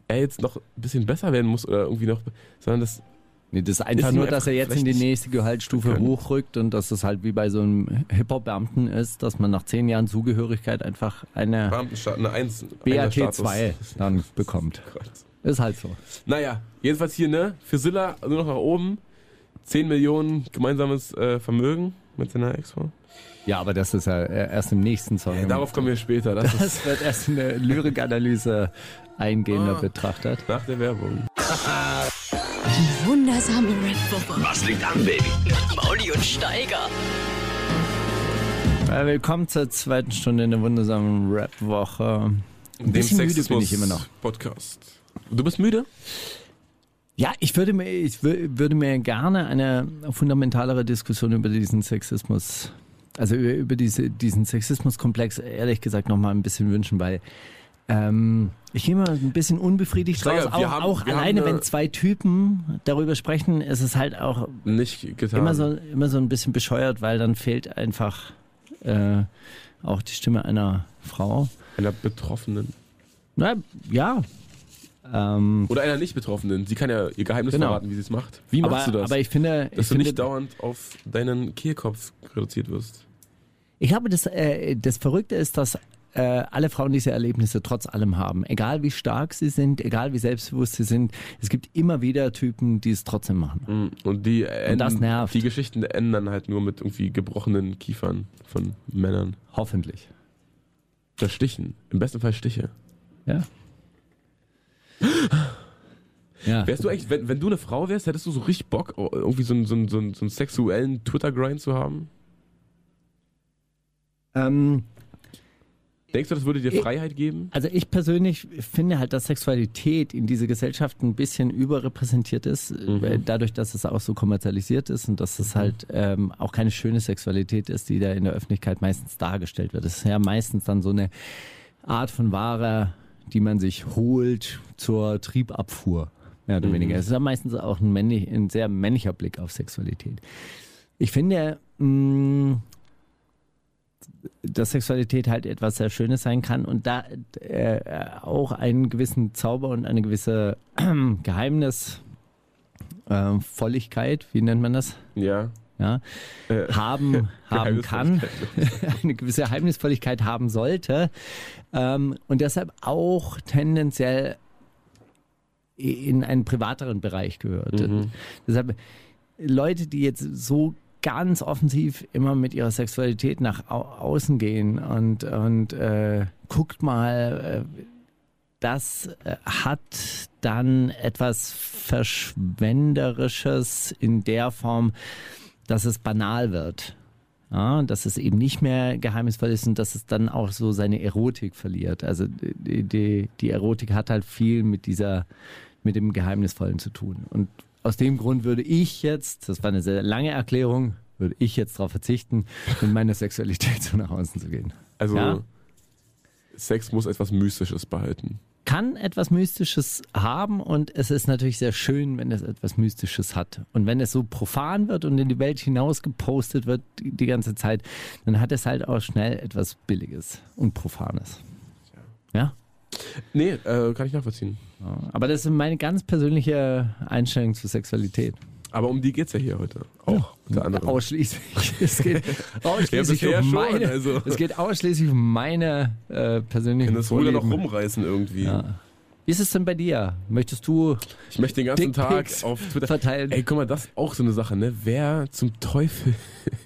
er jetzt noch ein bisschen besser werden muss oder irgendwie noch, sondern das Nee, das ist einfach Ist nur, dass er jetzt in die nächste Gehaltsstufe können. hochrückt und dass es halt wie bei so einem Hip-Hop-Beamten ist, dass man nach zehn Jahren Zugehörigkeit einfach eine eine Eins. BAT2 dann bekommt. Gott. Ist halt so. Naja, jedenfalls hier, ne? Für Silla nur noch nach oben. 10 Millionen gemeinsames äh, Vermögen mit seiner Ex-Frau. Ja, aber das ist ja erst im nächsten Song. Äh, darauf kommen wir später. Das das wird erst in der Lyrikanalyse eingehender Ah. betrachtet. nach der Werbung. Die wundersame Rap-Woche. Was liegt an, Baby? Mauli und Steiger. Willkommen zur zweiten Stunde in der wundersamen Rap-Woche. Ein Dem bisschen müde bin ich immer noch. Podcast. Du bist müde? Ja, ich würde mir, ich wür- würde mir gerne eine fundamentalere Diskussion über diesen Sexismus, also über, über diese, diesen Sexismuskomplex ehrlich gesagt noch mal ein bisschen wünschen, weil ähm, ich gehe mal ein bisschen unbefriedigt raus, auch, haben- auch alleine, eine- wenn zwei Typen darüber sprechen, ist es halt auch immer so, immer so ein bisschen bescheuert, weil dann fehlt einfach äh, auch die Stimme einer Frau. Einer Betroffenen. Na, ja. Ähm, Oder einer nicht Betroffenen. Sie kann ja ihr Geheimnis Genau. verraten, wie sie es macht. Wie machst aber, du das? aber ich finde, dass ich du finde, nicht dauernd auf deinen Kehlkopf reduziert wirst. Ich glaube, das, äh, das Verrückte ist, dass äh, alle Frauen diese Erlebnisse trotz allem haben. Egal wie stark sie sind, egal wie selbstbewusst sie sind. Es gibt immer wieder Typen, die es trotzdem machen. Mhm. Und die enden, das nervt. Die Geschichten enden dann halt nur mit irgendwie gebrochenen Kiefern von Männern. Hoffentlich. Oder Stichen. Im besten Fall Stiche. Ja. ja. Wärst du eigentlich, wenn, wenn du eine Frau wärst, hättest du so richtig Bock, irgendwie so einen, so einen, so einen, so einen sexuellen Twitter-Grind zu haben? Ähm, Denkst du, das würde dir Freiheit geben? also ich persönlich finde halt, dass Sexualität in dieser Gesellschaft ein bisschen überrepräsentiert ist, äh, dadurch, dass es auch so kommerzialisiert ist und dass es halt ähm, auch keine schöne Sexualität ist, die da in der Öffentlichkeit meistens dargestellt wird. Es ist ja meistens dann so eine Art von Ware, die man sich holt zur Triebabfuhr, mehr oder weniger. Es ist ja meistens auch ein, männlich, ein sehr männlicher Blick auf Sexualität. Ich finde, mh, dass Sexualität halt etwas sehr Schönes sein kann und da äh, auch einen gewissen Zauber und eine gewisse äh, Geheimnisvolligkeit, wie nennt man das? Ja. Ja, Äh, haben, haben kann, eine gewisse Geheimnisvolligkeit haben sollte ähm, und deshalb auch tendenziell in einen privateren Bereich gehört. Mhm. Deshalb Leute, die jetzt so ganz offensiv immer mit ihrer Sexualität nach au außen gehen und, und äh, guckt mal, äh, das äh, hat dann etwas Verschwenderisches in der Form, dass es banal wird. Ja, dass es eben nicht mehr geheimnisvoll ist und dass es dann auch so seine Erotik verliert. Also die, die, die Erotik hat halt viel mit dieser, mit dem Geheimnisvollen zu tun. Und aus dem Grund würde ich jetzt, das war eine sehr lange Erklärung, würde ich jetzt darauf verzichten, mit meiner Sexualität so nach außen zu gehen. Also, Ja. Sex muss etwas Mystisches behalten. Kann etwas Mystisches haben und es ist natürlich sehr schön, wenn es etwas Mystisches hat. Und wenn es so profan wird und in die Welt hinaus gepostet wird die, die ganze Zeit, dann hat es halt auch schnell etwas Billiges und Profanes. Ja? Nee, äh, kann ich nachvollziehen. Ja. Aber das ist meine ganz persönliche Einstellung zur Sexualität. Aber um die geht's ja hier heute. Auch unter anderem. Ausschließlich. Es geht ausschließlich bisher um schon, meine, also. es geht ausschließlich um meine äh, persönlichen Kann das Ruder noch rumreißen irgendwie. Ja. Wie ist es denn bei dir? Möchtest du Ich möchte den ganzen Tag auf Twitter verteilen? Ey, guck mal, das ist auch so eine Sache, ne? Wer zum Teufel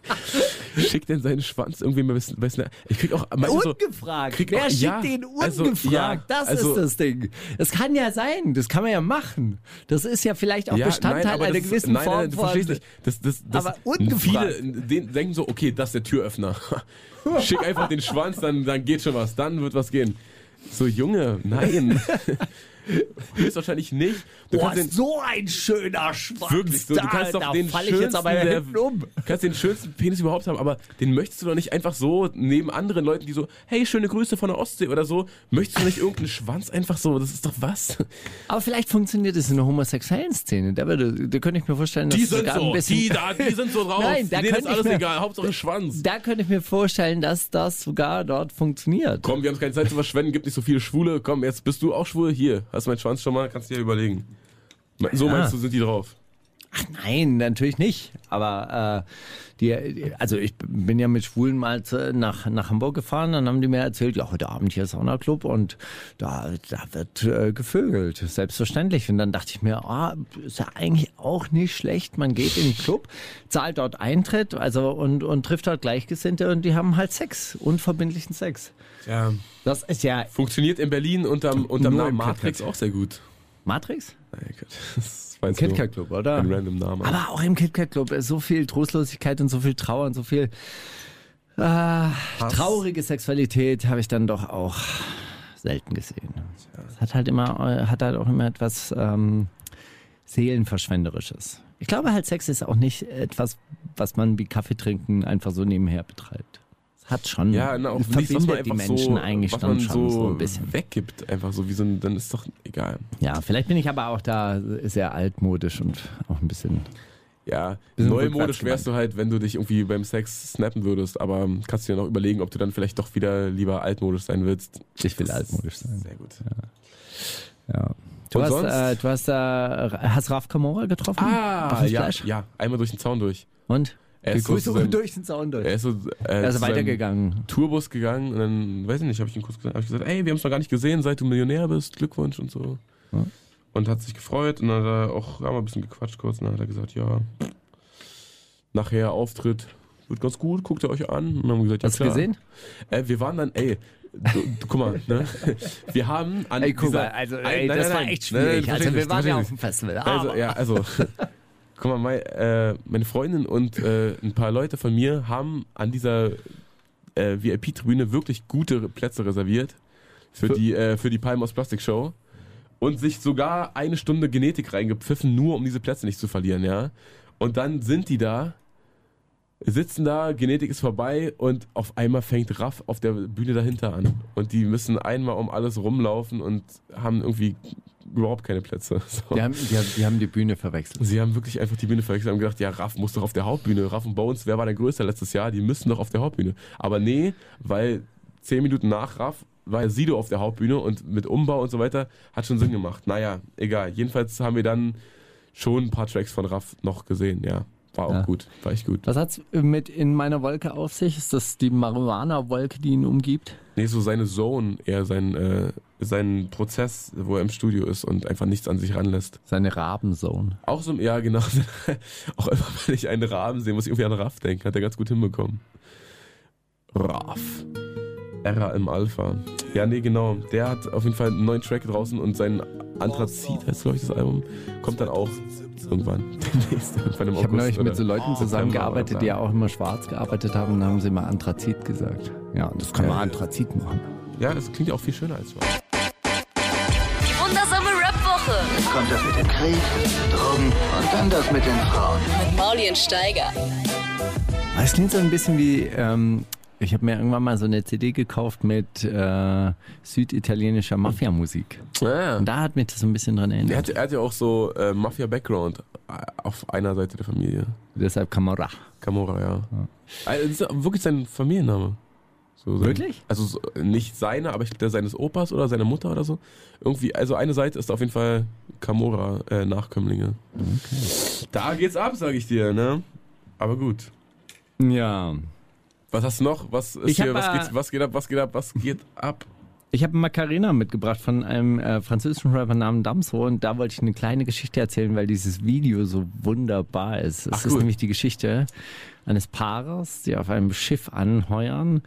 schickt denn seinen Schwanz irgendwie mal Snap? Ich krieg auch manchmal so, Ungefragt. krieg Wer auch- schickt ja, den also, ungefragt? ja, das also- ist das Ding. Das kann ja sein. Das kann man ja machen. Das ist ja vielleicht auch ja, Bestandteil nein, einer das ist- gewissen nein, Form nein, du von. verstehst nicht. Das, das, das, Aber ungefragt. viele den, denken so, okay, das ist der Türöffner. Schick einfach den Schwanz, dann, dann geht schon was, dann wird was gehen. So, Junge, nein. Höchstwahrscheinlich nicht. Du Boah, den, so ein schöner Schwanz. Wirklich, so, da, du kannst doch da den fall ich jetzt aber schönsten der- um. Kannst den schönsten Penis überhaupt haben, aber den möchtest du doch nicht einfach so neben anderen Leuten, die so, hey, schöne Grüße von der Ostsee oder so, möchtest du nicht irgendeinen Schwanz einfach so, das ist doch was? Aber vielleicht funktioniert es in der homosexuellen Szene. Da, würde, da könnte ich mir vorstellen, dass Die sind sogar so, ein bisschen, die da, die sind so drauf, Nein, da denen ist alles mir- egal, Hauptsache Schwanz. Da könnte ich mir vorstellen, dass das sogar dort funktioniert. Komm, wir haben keine Zeit zu verschwenden, gibt nicht so viele Schwule, komm, jetzt bist du auch schwul, hier, hast du meinen Schwanz schon mal, kannst dir überlegen. So meinst du, sind die drauf? Ach nein, natürlich nicht. Aber äh, die, also ich bin ja mit Schwulen mal nach, nach Hamburg gefahren, dann haben die mir erzählt, ja, heute Abend hier ist Saunaclub und da, da wird äh, gevögelt, selbstverständlich. Und dann dachte ich mir, ah, ist ja eigentlich auch nicht schlecht. Man geht in den Club, zahlt dort Eintritt, also und, und trifft dort Gleichgesinnte und die haben halt Sex, unverbindlichen Sex. Ja, Das ist ja funktioniert in Berlin unterm, unterm Namen Matrix auch sehr gut. Matrix? Nein, Gott, das war nur KitKat Club, oder? Ein random Name. Aber auch im KitKat Club ist so viel Trostlosigkeit und so viel Trauer und so viel Ah, traurige Sexualität habe ich dann doch auch selten gesehen. Es hat halt immer, äh, hat halt auch immer etwas ähm, Seelenverschwenderisches. Ich glaube halt, Sex ist auch nicht etwas, was man wie Kaffee trinken einfach so nebenher betreibt. Hat schon, Ja, na, auch was man verbindet die Menschen so, eigentlich dann man schon so, so ein bisschen. weggibt, einfach so wie so ein, dann ist doch egal. Ja, vielleicht bin ich aber auch da sehr altmodisch und auch ein bisschen Ja, neumodisch wärst du halt, wenn du dich irgendwie beim Sex snappen würdest, aber kannst du dir noch überlegen, ob du dann vielleicht doch wieder lieber altmodisch sein willst. Ich will Das altmodisch sein. Sehr gut. Ja. Du Und hast, sonst? äh, du hast, äh, hast Raf Kamora getroffen? Ah, ja, ja, einmal durch den Zaun durch. Und? Er ist so Grüße zu seinem- durch den Zaun durch. Er ist so, äh, Er ist weitergegangen. Tourbus gegangen und dann, weiß ich nicht, habe ich ihn kurz gesagt, hab ich gesagt, ey, wir haben es noch gar nicht gesehen, seit du Millionär bist, Glückwunsch und so. Ja. Und hat sich gefreut und dann hat er auch haben wir ein bisschen gequatscht kurz und dann hat er gesagt, ja, nachher Auftritt wird ganz gut, guckt ihr euch an. Und dann haben wir gesagt, ja, Hast du klar. gesehen? Äh, wir waren dann, ey, du, du, guck mal, ne? Wir haben an Ey, guck mal, also, ey, nein, das nein, war nein. echt Nein, nein, schwierig. versteh also, wir waren ja auf dem Festival. also, aber- ja, also, guck mal, mein, äh, meine Freundin und äh, ein paar Leute von mir haben an dieser äh, VIP-Tribüne wirklich gute Plätze reserviert für, Für- die, äh, für die Palm aus Plastik Show und sich sogar eine Stunde Genetik reingepfiffen, nur um diese Plätze nicht zu verlieren, ja. Und dann sind die da, sitzen da, Genetik ist vorbei und auf einmal fängt Raff auf der Bühne dahinter an. Und die müssen einmal um alles rumlaufen und haben irgendwie überhaupt keine Plätze. So. die, haben, die, haben, die haben die Bühne verwechselt. Sie haben wirklich einfach die Bühne verwechselt und haben gedacht, ja, Raff muss doch auf der Hauptbühne. Raff und Bones, wer war der Größte letztes Jahr? Die müssen doch auf der Hauptbühne. Aber nee, weil zehn Minuten nach Raff war Sido auf der Hauptbühne und mit Umbau und so weiter hat schon Sinn gemacht. Naja, egal. Jedenfalls haben wir dann schon ein paar Tracks von Raff noch gesehen, ja. War auch Ja. gut, war echt gut. Was hat's mit in meiner Wolke auf sich? Ist das die Marihuana-Wolke, die ihn umgibt? Nee, so seine Zone, eher sein, äh, sein Prozess, wo er im Studio ist und einfach nichts an sich ranlässt. Seine Rabenzone. Auch so, ja, genau. auch immer, wenn ich einen Rahmen sehe, muss ich irgendwie an Raff denken. Hat er ganz gut hinbekommen. Raff. Era im Alpha. Ja, nee, genau. Der hat auf jeden Fall einen neuen Track draußen und sein Anthrazit heißt, glaube ich, das Album. Kommt dann auch irgendwann. Demnächst. Irgendwann im Ich habe neulich mit so Leuten zusammengearbeitet, die ja auch immer schwarz gearbeitet haben, und dann haben sie mal Anthrazit gesagt. Ja, das kann Ja. man Anthrazit machen. Ja, das klingt ja auch viel schöner als was. Wundersame Rap-Woche Jetzt kommt das mit dem Krieg, Drogen und dann das mit den Frauen. mit Mauli und Steiger. Es klingt so ein bisschen wie, ähm, ich habe mir irgendwann mal so eine CD gekauft mit äh, süditalienischer Mafia-Musik. Ja, Und da hat mich das so ein bisschen dran Er erinnert. hat, er hat ja auch so äh, Mafia-Background auf einer Seite der Familie. Deshalb Camorra. Camorra, ja. Also, Das ist wirklich sein Familienname. So sein, Wirklich? Also so, nicht seine, aber ich glaube der seines Opas oder seiner Mutter oder so. Irgendwie, also eine Seite ist auf jeden Fall Camorra äh, Nachkömmlinge. Da geht's ab, sag ich dir, ne? Aber gut. Ja. Was hast du noch? Was ist Ich hier? Was, äh, was geht ab? Was geht ab? Was geht ab? Ich habe Macarena mitgebracht von einem äh, französischen Rapper namens Damso und da wollte ich eine kleine Geschichte erzählen, weil dieses Video so wunderbar ist. Es Ach, ist nämlich die Geschichte eines Paares, die auf einem Schiff anheuern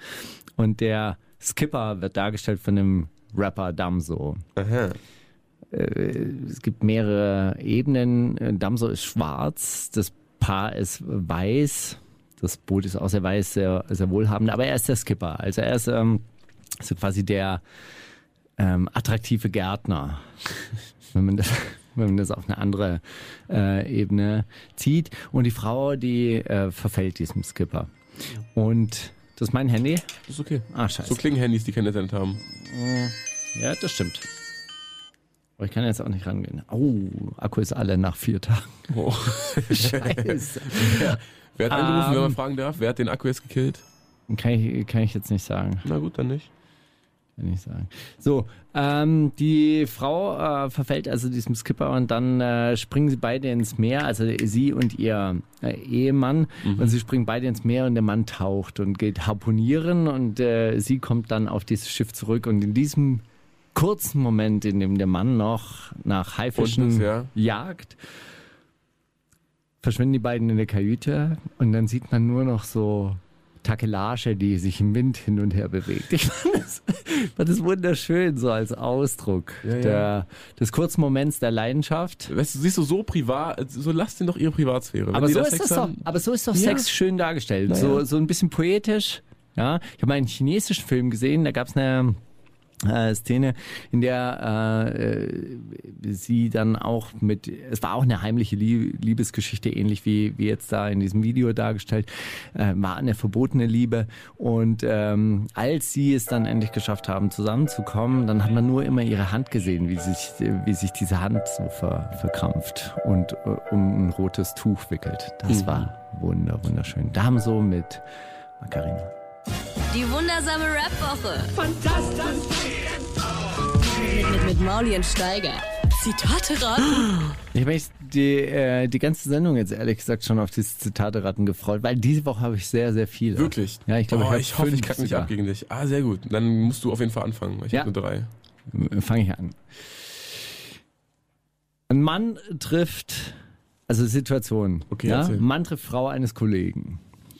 und der Skipper wird dargestellt von dem Rapper Damso. Aha. Es gibt mehrere Ebenen. Äh, Damso ist schwarz, das Paar ist weiß. Das Boot ist auch sehr weiß, sehr, sehr wohlhabend, aber er ist der Skipper. Also er ist ähm, so quasi der ähm, attraktive Gärtner, wenn man das, wenn man das auf eine andere äh, Ebene zieht. Und die Frau, die äh, verfällt diesem Skipper. Und das ist mein Handy. Das ist okay. Ah, scheiße. So klingen Handys, die kein Internet haben. Ja, das stimmt. Aber ich kann jetzt auch nicht rangehen. Oh, Akku ist alle nach vier Tagen. Oh. Scheiße. Wer hat angerufen, wenn man Ähm. fragen darf? Wer hat den Akku jetzt gekillt? Kann ich, kann ich jetzt nicht sagen. Na gut, dann nicht. Kann ich sagen. So, ähm, die Frau äh, verfällt also diesem Skipper und dann äh, springen sie beide ins Meer, also sie und ihr äh, Ehemann. Und sie springen beide ins Meer und der Mann taucht und geht harponieren und äh, sie kommt dann auf dieses Schiff zurück. Und in diesem kurzen Moment, in dem der Mann noch nach Haifischen ja. jagt, verschwinden die beiden in der Kajüte und dann sieht man nur noch so Takelage, die sich im Wind hin und her bewegt. Ich fand das, fand das wunderschön, so als Ausdruck Ja, ja. Der, des kurzen Moments der Leidenschaft. Weißt du, siehst du so privat, so lass denen doch ihre Privatsphäre. Aber so, ist das doch, aber so ist doch Ja. Sex schön dargestellt. So, so ein bisschen poetisch, Ja, ich habe einen chinesischen Film gesehen, da gab es eine äh, Szene, in der äh, sie dann auch mit, es war auch eine heimliche Liebesgeschichte, ähnlich wie, wie jetzt da in diesem Video dargestellt, äh, war eine verbotene Liebe. Und ähm, als sie es dann endlich geschafft haben, zusammenzukommen, dann hat man nur immer ihre Hand gesehen, wie sich, wie sich diese Hand so ver, verkrampft und äh, um ein rotes Tuch wickelt. Das mhm. war wunder, wunderschön. Da haben so mit Margarina. Die wundersame Rap-Woche. Fantastisch. Mit, mit, mit Mauli und Steiger. Zitate raten. Ich habe mich die, äh, die ganze Sendung jetzt ehrlich gesagt schon auf diese Zitate raten gefreut, weil diese Woche habe ich sehr, sehr viele. Wirklich? Ja, ich glaube, oh, ich, ich hoffe, ich kacke nicht ab gegen dich. Ah, sehr gut. Dann musst du auf jeden Fall anfangen. Ich ja. habe nur drei. Fange ich an. Ein Mann trifft, also Situation. Okay, ja? Mann trifft Frau eines Kollegen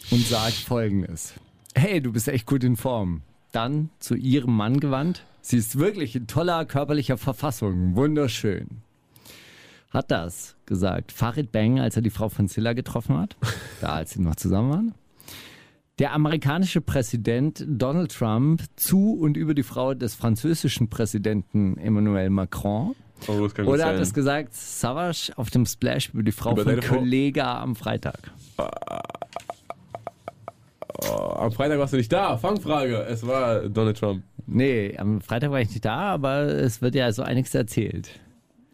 und sagt folgendes hey, du bist echt gut in Form. Dann zu ihrem Mann gewandt. Sie ist wirklich in toller körperlicher Verfassung. Wunderschön. Hat das gesagt Farid Bang, als er die Frau von Zilla getroffen hat? Da, als sie noch zusammen waren? Der amerikanische Präsident Donald Trump zu und über die Frau des französischen Präsidenten Emmanuel Macron. Oh, Oder hat es gesagt, Savage auf dem Splash über die Frau über von Kollega am Freitag? Ah, Oh, am Freitag warst du nicht da. Fangfrage. Es war Donald Trump. Nee, am Freitag war ich nicht da, aber es wird ja so einiges erzählt.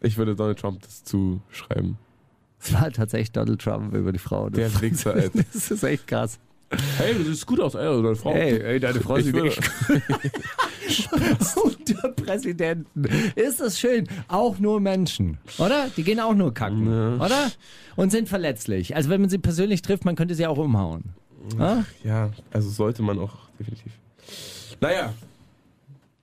Ich würde Donald Trump das zuschreiben. Es war tatsächlich Donald Trump über die Frau. Der Wichser. Das ist echt krass. Hey, du siehst gut aus, ey, deine Frau. Hey, ey, deine Frau sieht echt Unter Präsidenten. Ist das schön? Auch nur Menschen, oder? Die gehen auch nur kacken, ja. oder? Und sind verletzlich. Also wenn man sie persönlich trifft, man könnte sie auch umhauen. Ach, ja, also sollte man auch definitiv. Naja.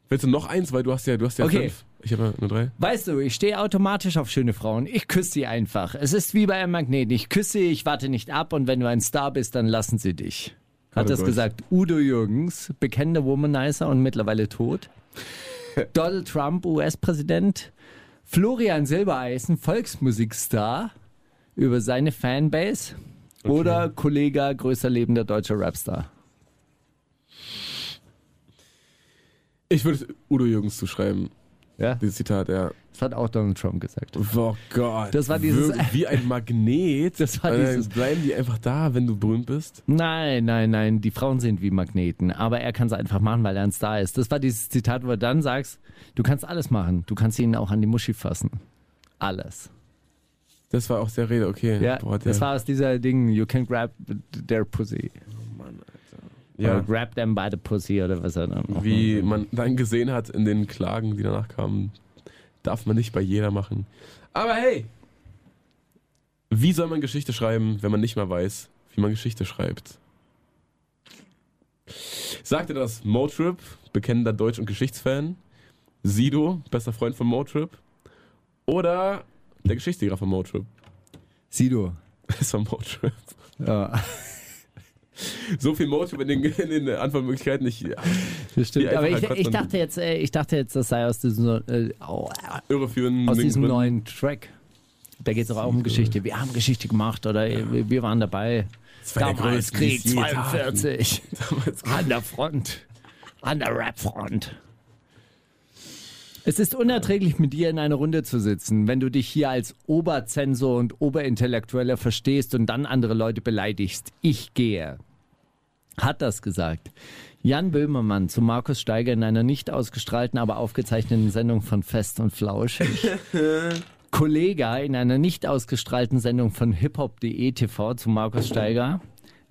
Willst du noch eins? Weil du hast ja, du hast ja okay. fünf. Ich habe ja nur drei. Weißt du, ich stehe automatisch auf schöne Frauen. Ich küsse sie einfach. Es ist wie bei einem Magneten. Ich küsse, ich warte nicht ab und wenn du ein Star bist, dann lassen sie dich. Hat das gesagt Udo Jürgens, bekennender Womanizer und mittlerweile tot. Donald Trump, US-Präsident. Florian Silbereisen, Volksmusikstar, über seine Fanbase. Okay. Oder Kollege, größer lebender deutscher Rapstar? Ich würde Udo Jürgens zuschreiben. Ja? Dieses Zitat, ja. Das hat auch Donald Trump gesagt. Oh Gott. Das war dieses. Wie ein Magnet. Das war dieses. Bleiben die einfach da, wenn du berühmt bist? Nein, nein, nein. Die Frauen sind wie Magneten. Aber er kann es einfach machen, weil er ein Star ist. Das war dieses Zitat, wo du dann sagst: Du kannst alles machen. Du kannst ihn auch an die Muschi fassen. Alles. Das war auch sehr Rede, okay. Ja, Boah, das war aus dieser Ding, you can grab their pussy. Oh Mann, Alter. Ja. Oder grab them by the pussy oder was er dann Wie man dann gesehen hat in den Klagen, die danach kamen, darf man nicht bei jeder machen. Aber hey, wie soll man Geschichte schreiben, wenn man nicht mal weiß, wie man Geschichte schreibt? Sagte das Motrip, bekennender Deutsch- und Geschichtsfan, Sido, bester Freund von Motrip, oder der Geschichtslehrer von Motrip. Sido. Das war Motrip. Ja. So viel Motrip in den, in den Antwortmöglichkeiten nicht. Ja. Das stimmt. Aber ich, ich, dachte jetzt, äh, ich dachte jetzt, das sei aus diesem, äh, oh, aus diesem neuen Track. Da geht es auch um Geschichte. Wir haben Geschichte gemacht oder ja. wir waren dabei. Damals Krieg 42. An der Front. An der Rap-Front. Es ist unerträglich, mit dir in einer Runde zu sitzen, wenn du dich hier als Oberzensor und Oberintellektueller verstehst und dann andere Leute beleidigst. Ich gehe. Hat das gesagt. Jan Böhmermann zu Markus Steiger in einer nicht ausgestrahlten, aber aufgezeichneten Sendung von Fest und Flauschig. Kollega in einer nicht ausgestrahlten Sendung von hiphop.de TV zu Markus Steiger.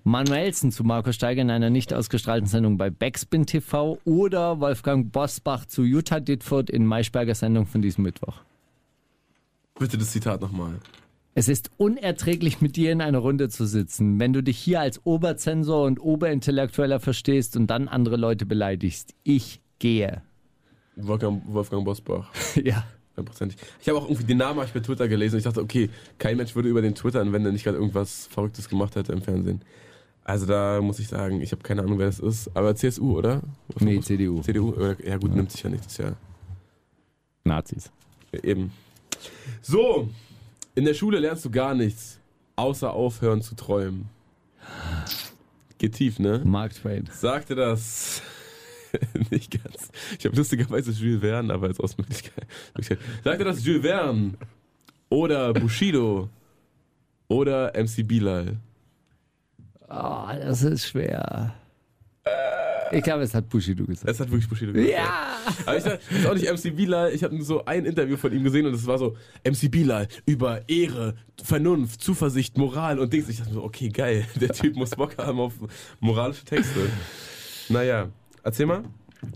Manuelsen zu Marco Steiger in einer nicht ausgestrahlten Sendung bei Backspin TV oder Wolfgang Bosbach zu Jutta Dittfurt in Maischberger Sendung von diesem Mittwoch. Bitte das Zitat nochmal. Es ist unerträglich, mit dir in einer Runde zu sitzen, wenn du dich hier als Oberzensor und Oberintellektueller verstehst und dann andere Leute beleidigst. Ich gehe. Wolfgang, Wolfgang Bosbach. ja. Ich habe auch irgendwie den Namen ich bei Twitter gelesen und ich dachte, okay, kein Mensch würde über den Twitter wenn er nicht gerade irgendwas Verrücktes gemacht hätte im Fernsehen. Also da muss ich sagen, ich habe keine Ahnung, wer das ist. Aber CSU, oder? Was nee, CDU. CDU? Ja gut, ja. nimmt sich ja nicht. Das ist ja Nazis. Eben. So, in der Schule lernst du gar nichts, außer aufhören zu träumen. Geht tief, ne? Mark Twain. Sagte das. nicht ganz. Ich habe lustigerweise Jules Verne, aber als Ausmöglichkeit. Sagte das Jules Verne oder Bushido oder MC Bilal? Oh, das ist schwer. Ich glaube, es hat Bushido gesagt. Es hat wirklich Bushido gesagt. Ja! Aber ich dachte, das ist auch nicht MC Bilal. Ich habe so ein Interview von ihm gesehen und es war so MC Bilal über Ehre, Vernunft, Zuversicht, Moral und Dings. Ich dachte so, okay, geil. Der Typ muss Bock haben auf moralische Texte. Naja, erzähl mal.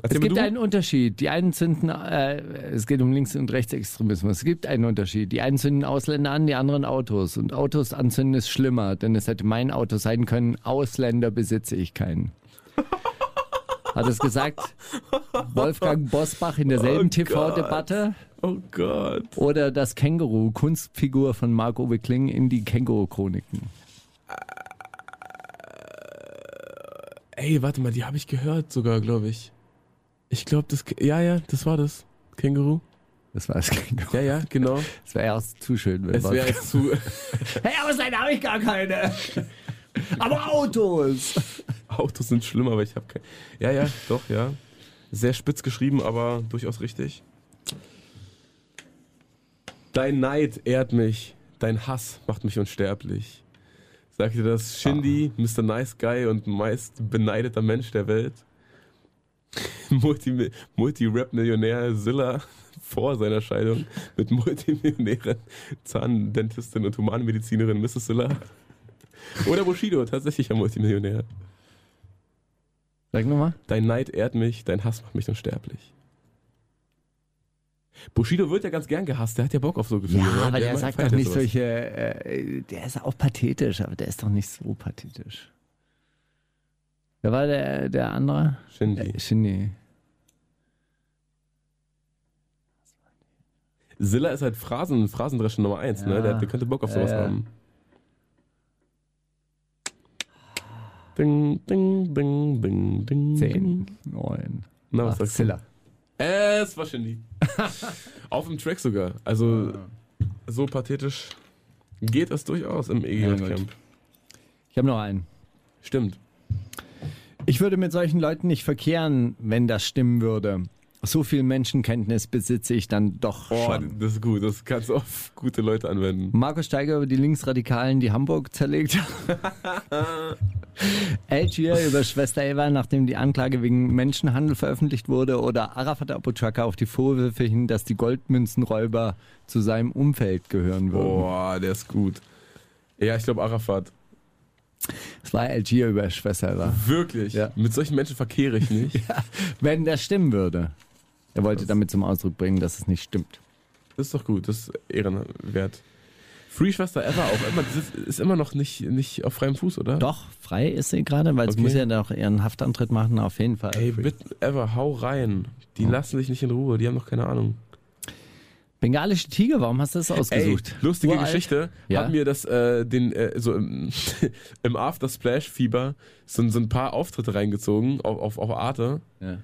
Erzähl Es gibt du. einen Unterschied. Die einen zünden, äh, es geht um Links- und Rechtsextremismus. Es gibt einen Unterschied. Die einen zünden Ausländer an, die anderen Autos. Und Autos anzünden ist schlimmer, denn es hätte mein Auto sein können. Ausländer besitze ich keinen. Hat es gesagt Wolfgang Bosbach in derselben Oh TV-Debatte? Oh Gott. Oder das Känguru, Kunstfigur von Marc-Uwe Kling in die Känguru-Chroniken? Ey, warte mal, die habe ich gehört sogar, glaube ich. Ich glaube, das. Ja, ja, das war das. Känguru. Das war das Känguru. Ja, ja, genau. Das wäre erst zu schön. Wenn Es wäre zu. hey, Ausländer habe ich gar keine. Aber Autos. Autos sind schlimm, aber ich habe kein. Ja, ja, doch, ja. Sehr spitz geschrieben, aber durchaus richtig. Dein Neid ehrt mich, dein Hass macht mich unsterblich. Sagt dir das Shindy, Mr. Nice Guy und meist beneideter Mensch der Welt? Multi- Multi-Rap-Millionär Zilla vor seiner Scheidung mit Multimillionärin, Zahndentistin und Humanmedizinerin Mrs. Zilla? Oder Bushido, tatsächlicher Multimillionär. Sag nochmal. Dein Neid ehrt mich, dein Hass macht mich unsterblich. Bushido wird ja ganz gern gehasst, der hat ja Bock auf so Gefühle. Ja, ne? aber der mag- sagt doch nicht sowas. solche. Äh, der ist auch pathetisch, aber der ist doch nicht so pathetisch. Wer war der, der andere? Shindy. Äh, Shindy. Silla ist halt Phrasen, Phrasendrescher Nummer 1, Ja. ne? Der, der könnte Bock auf sowas Ja, ja. haben. Ding, ding, ding, ding, ding. Zehn, neun. Na, was sagst Zilla. Es war Shindy. auf dem Track sogar. Also, so pathetisch geht das durchaus im Ja, EG-Camp. Ich habe noch einen. Stimmt. Ich würde mit solchen Leuten nicht verkehren, wenn das stimmen würde. So viel Menschenkenntnis besitze ich dann doch Oh, schon. das ist gut. Das kannst du auf gute Leute anwenden. Markus Steiger über die Linksradikalen, die Hamburg zerlegt. Algier über Schwester Eva, nachdem die Anklage wegen Menschenhandel veröffentlicht wurde. Oder Arafat Abu Chaka auf die Vorwürfe hin, dass die Goldmünzenräuber zu seinem Umfeld gehören würden. Boah, der ist gut. Ja, ich glaube Arafat. Das war Algier über Schwester. Wirklich. Ja. Mit solchen Menschen verkehre ich nicht. Wenn das stimmen würde. Er wollte damit zum Ausdruck bringen, dass es nicht stimmt. Das ist doch gut. Das ist ehrenwert. Free Schwester Ever auch immer, das ist, ist immer noch nicht, nicht auf freiem Fuß, oder? Doch, frei ist sie gerade, weil sie Okay. muss ja noch ihren Haftantritt machen, auf jeden Fall. Ey, bitte, Ever, hau rein. Die Oh. lassen dich nicht in Ruhe, die haben noch keine Ahnung. Bengalische Tiger, warum hast du das ausgesucht? Ey, lustige Uralt. Geschichte. Ja? Hab mir das, äh, den, äh, so im, im After Splash Fieber so, so ein paar Auftritte reingezogen auf, auf, auf Arte. Ja.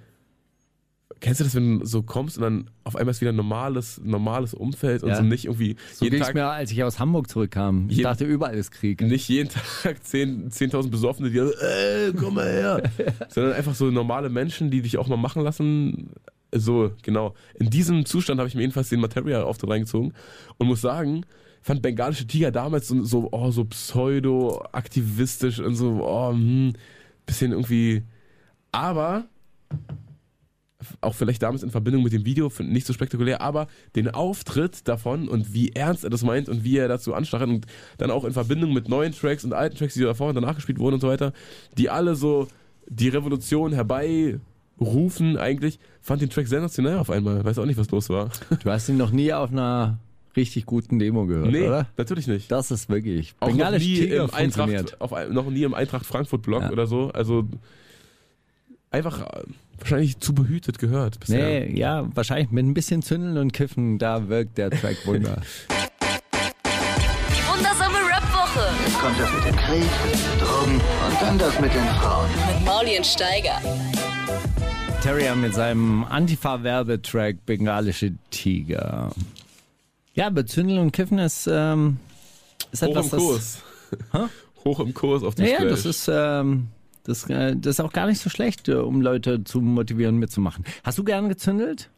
Kennst du das, wenn du so kommst und dann auf einmal ist wieder ein normales, normales Umfeld und Ja. so nicht irgendwie So jeden ging es mir, als ich aus Hamburg zurückkam. Ich Je- dachte, überall ist Krieg. nicht jeden Tag 10 10.000 Besoffene, die äh, komm mal her. Sondern einfach so normale Menschen, die dich auch mal machen lassen. So, genau. In diesem Zustand habe ich mir jedenfalls den Material-Auftritt reingezogen und muss sagen, fand Bengalische Tiger damals so, so, oh, so pseudo-aktivistisch und so, oh, hm, bisschen irgendwie. Aber auch vielleicht damals in Verbindung mit dem Video nicht so spektakulär, aber den Auftritt davon und wie ernst er das meint und wie er dazu anstachelt und dann auch in Verbindung mit neuen Tracks und alten Tracks, die davor und danach gespielt wurden und so weiter, die alle so die Revolution herbeirufen eigentlich, fand den Track sensationell auf einmal. Weiß auch nicht, was los war. Du hast ihn noch nie auf einer richtig guten Demo gehört, nee, oder? natürlich nicht. Das ist wirklich. Auch noch nie, Tiger im. Eintracht, auf, noch nie im Eintracht Frankfurt Blog Ja. oder so. Also einfach äh, wahrscheinlich zu behütet gehört bisher. Nee, ja, wahrscheinlich mit ein bisschen Zündeln und Kiffen, da wirkt der Track Wunder. Die wundersame Rap-Woche Jetzt kommt das mit dem Krieg, Drogen und dann das mit den Frauen. mit Mauli und Steiger. Terrier mit seinem Antifa-Werbetrack Bengalische Tiger. Ja, aber Zündeln und Kiffen ist, ähm, ist Hoch etwas, im Kurs. Hoch im Kurs auf dem Ja, ja, Splash. das ist, ähm, Das, äh, das ist auch gar nicht so schlecht, äh, um Leute zu motivieren, mitzumachen. Hast du gern gezündelt?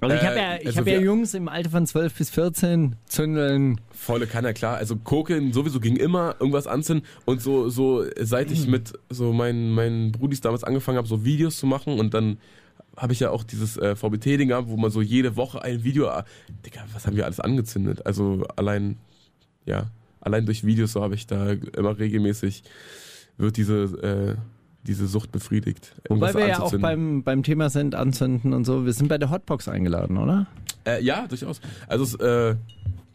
Also ich Äh, habe ja, ich also hab ja Jungs im Alter von 12 bis 14 zündeln. Volle Kanne, klar. Also Kokeln sowieso ging immer irgendwas anzünden und so, so seit ich mit so meinen, meinen Brudis damals angefangen habe, so Videos zu machen und dann habe ich ja auch dieses äh, VBT-Ding gehabt, wo man so jede Woche ein Video, äh, Digga, was haben wir alles angezündet? Also allein, ja, allein durch Videos so habe ich da immer regelmäßig, wird diese, äh, diese Sucht befriedigt. Wobei irgendwas wir ja auch beim, beim Thema sind, anzünden und so. Wir sind bei der Hotbox eingeladen, oder? Äh, ja, durchaus. Also äh,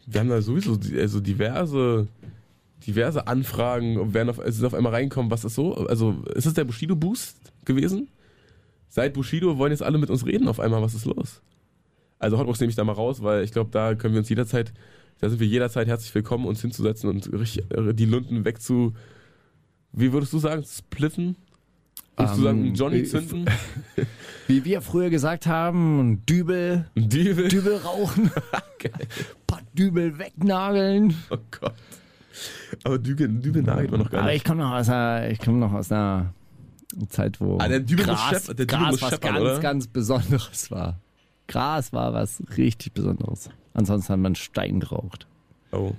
wir haben da sowieso also diverse, diverse Anfragen, werden auf, es ist auf einmal reinkommen, was ist so? Also ist es der Bushido Boost gewesen? Seit Bushido wollen jetzt alle mit uns reden auf einmal, was ist los? Also Hotbox nehme ich da mal raus, weil ich glaube, da können wir uns jederzeit, da sind wir jederzeit herzlich willkommen, uns hinzusetzen und äh, die Lunden wegzu, wie würdest du sagen, spliffen? Du Ähm, sagen, Johnny äh, zünden? Wie wir früher gesagt haben, Dübel, Dübel? Dübel rauchen, paar Dübel wegnageln. Oh Gott. Aber Dübel, Dübel nagelt man noch gar Aber nicht. ich komme noch aus einer, ich komme noch aus einer Zeit, wo Ah, der Dübel muss Gras, schepp- der Dübel Gras muss was scheppern, ganz, oder? ganz Besonderes war. Gras war was richtig Besonderes. Ansonsten hat man Stein geraucht. Oh.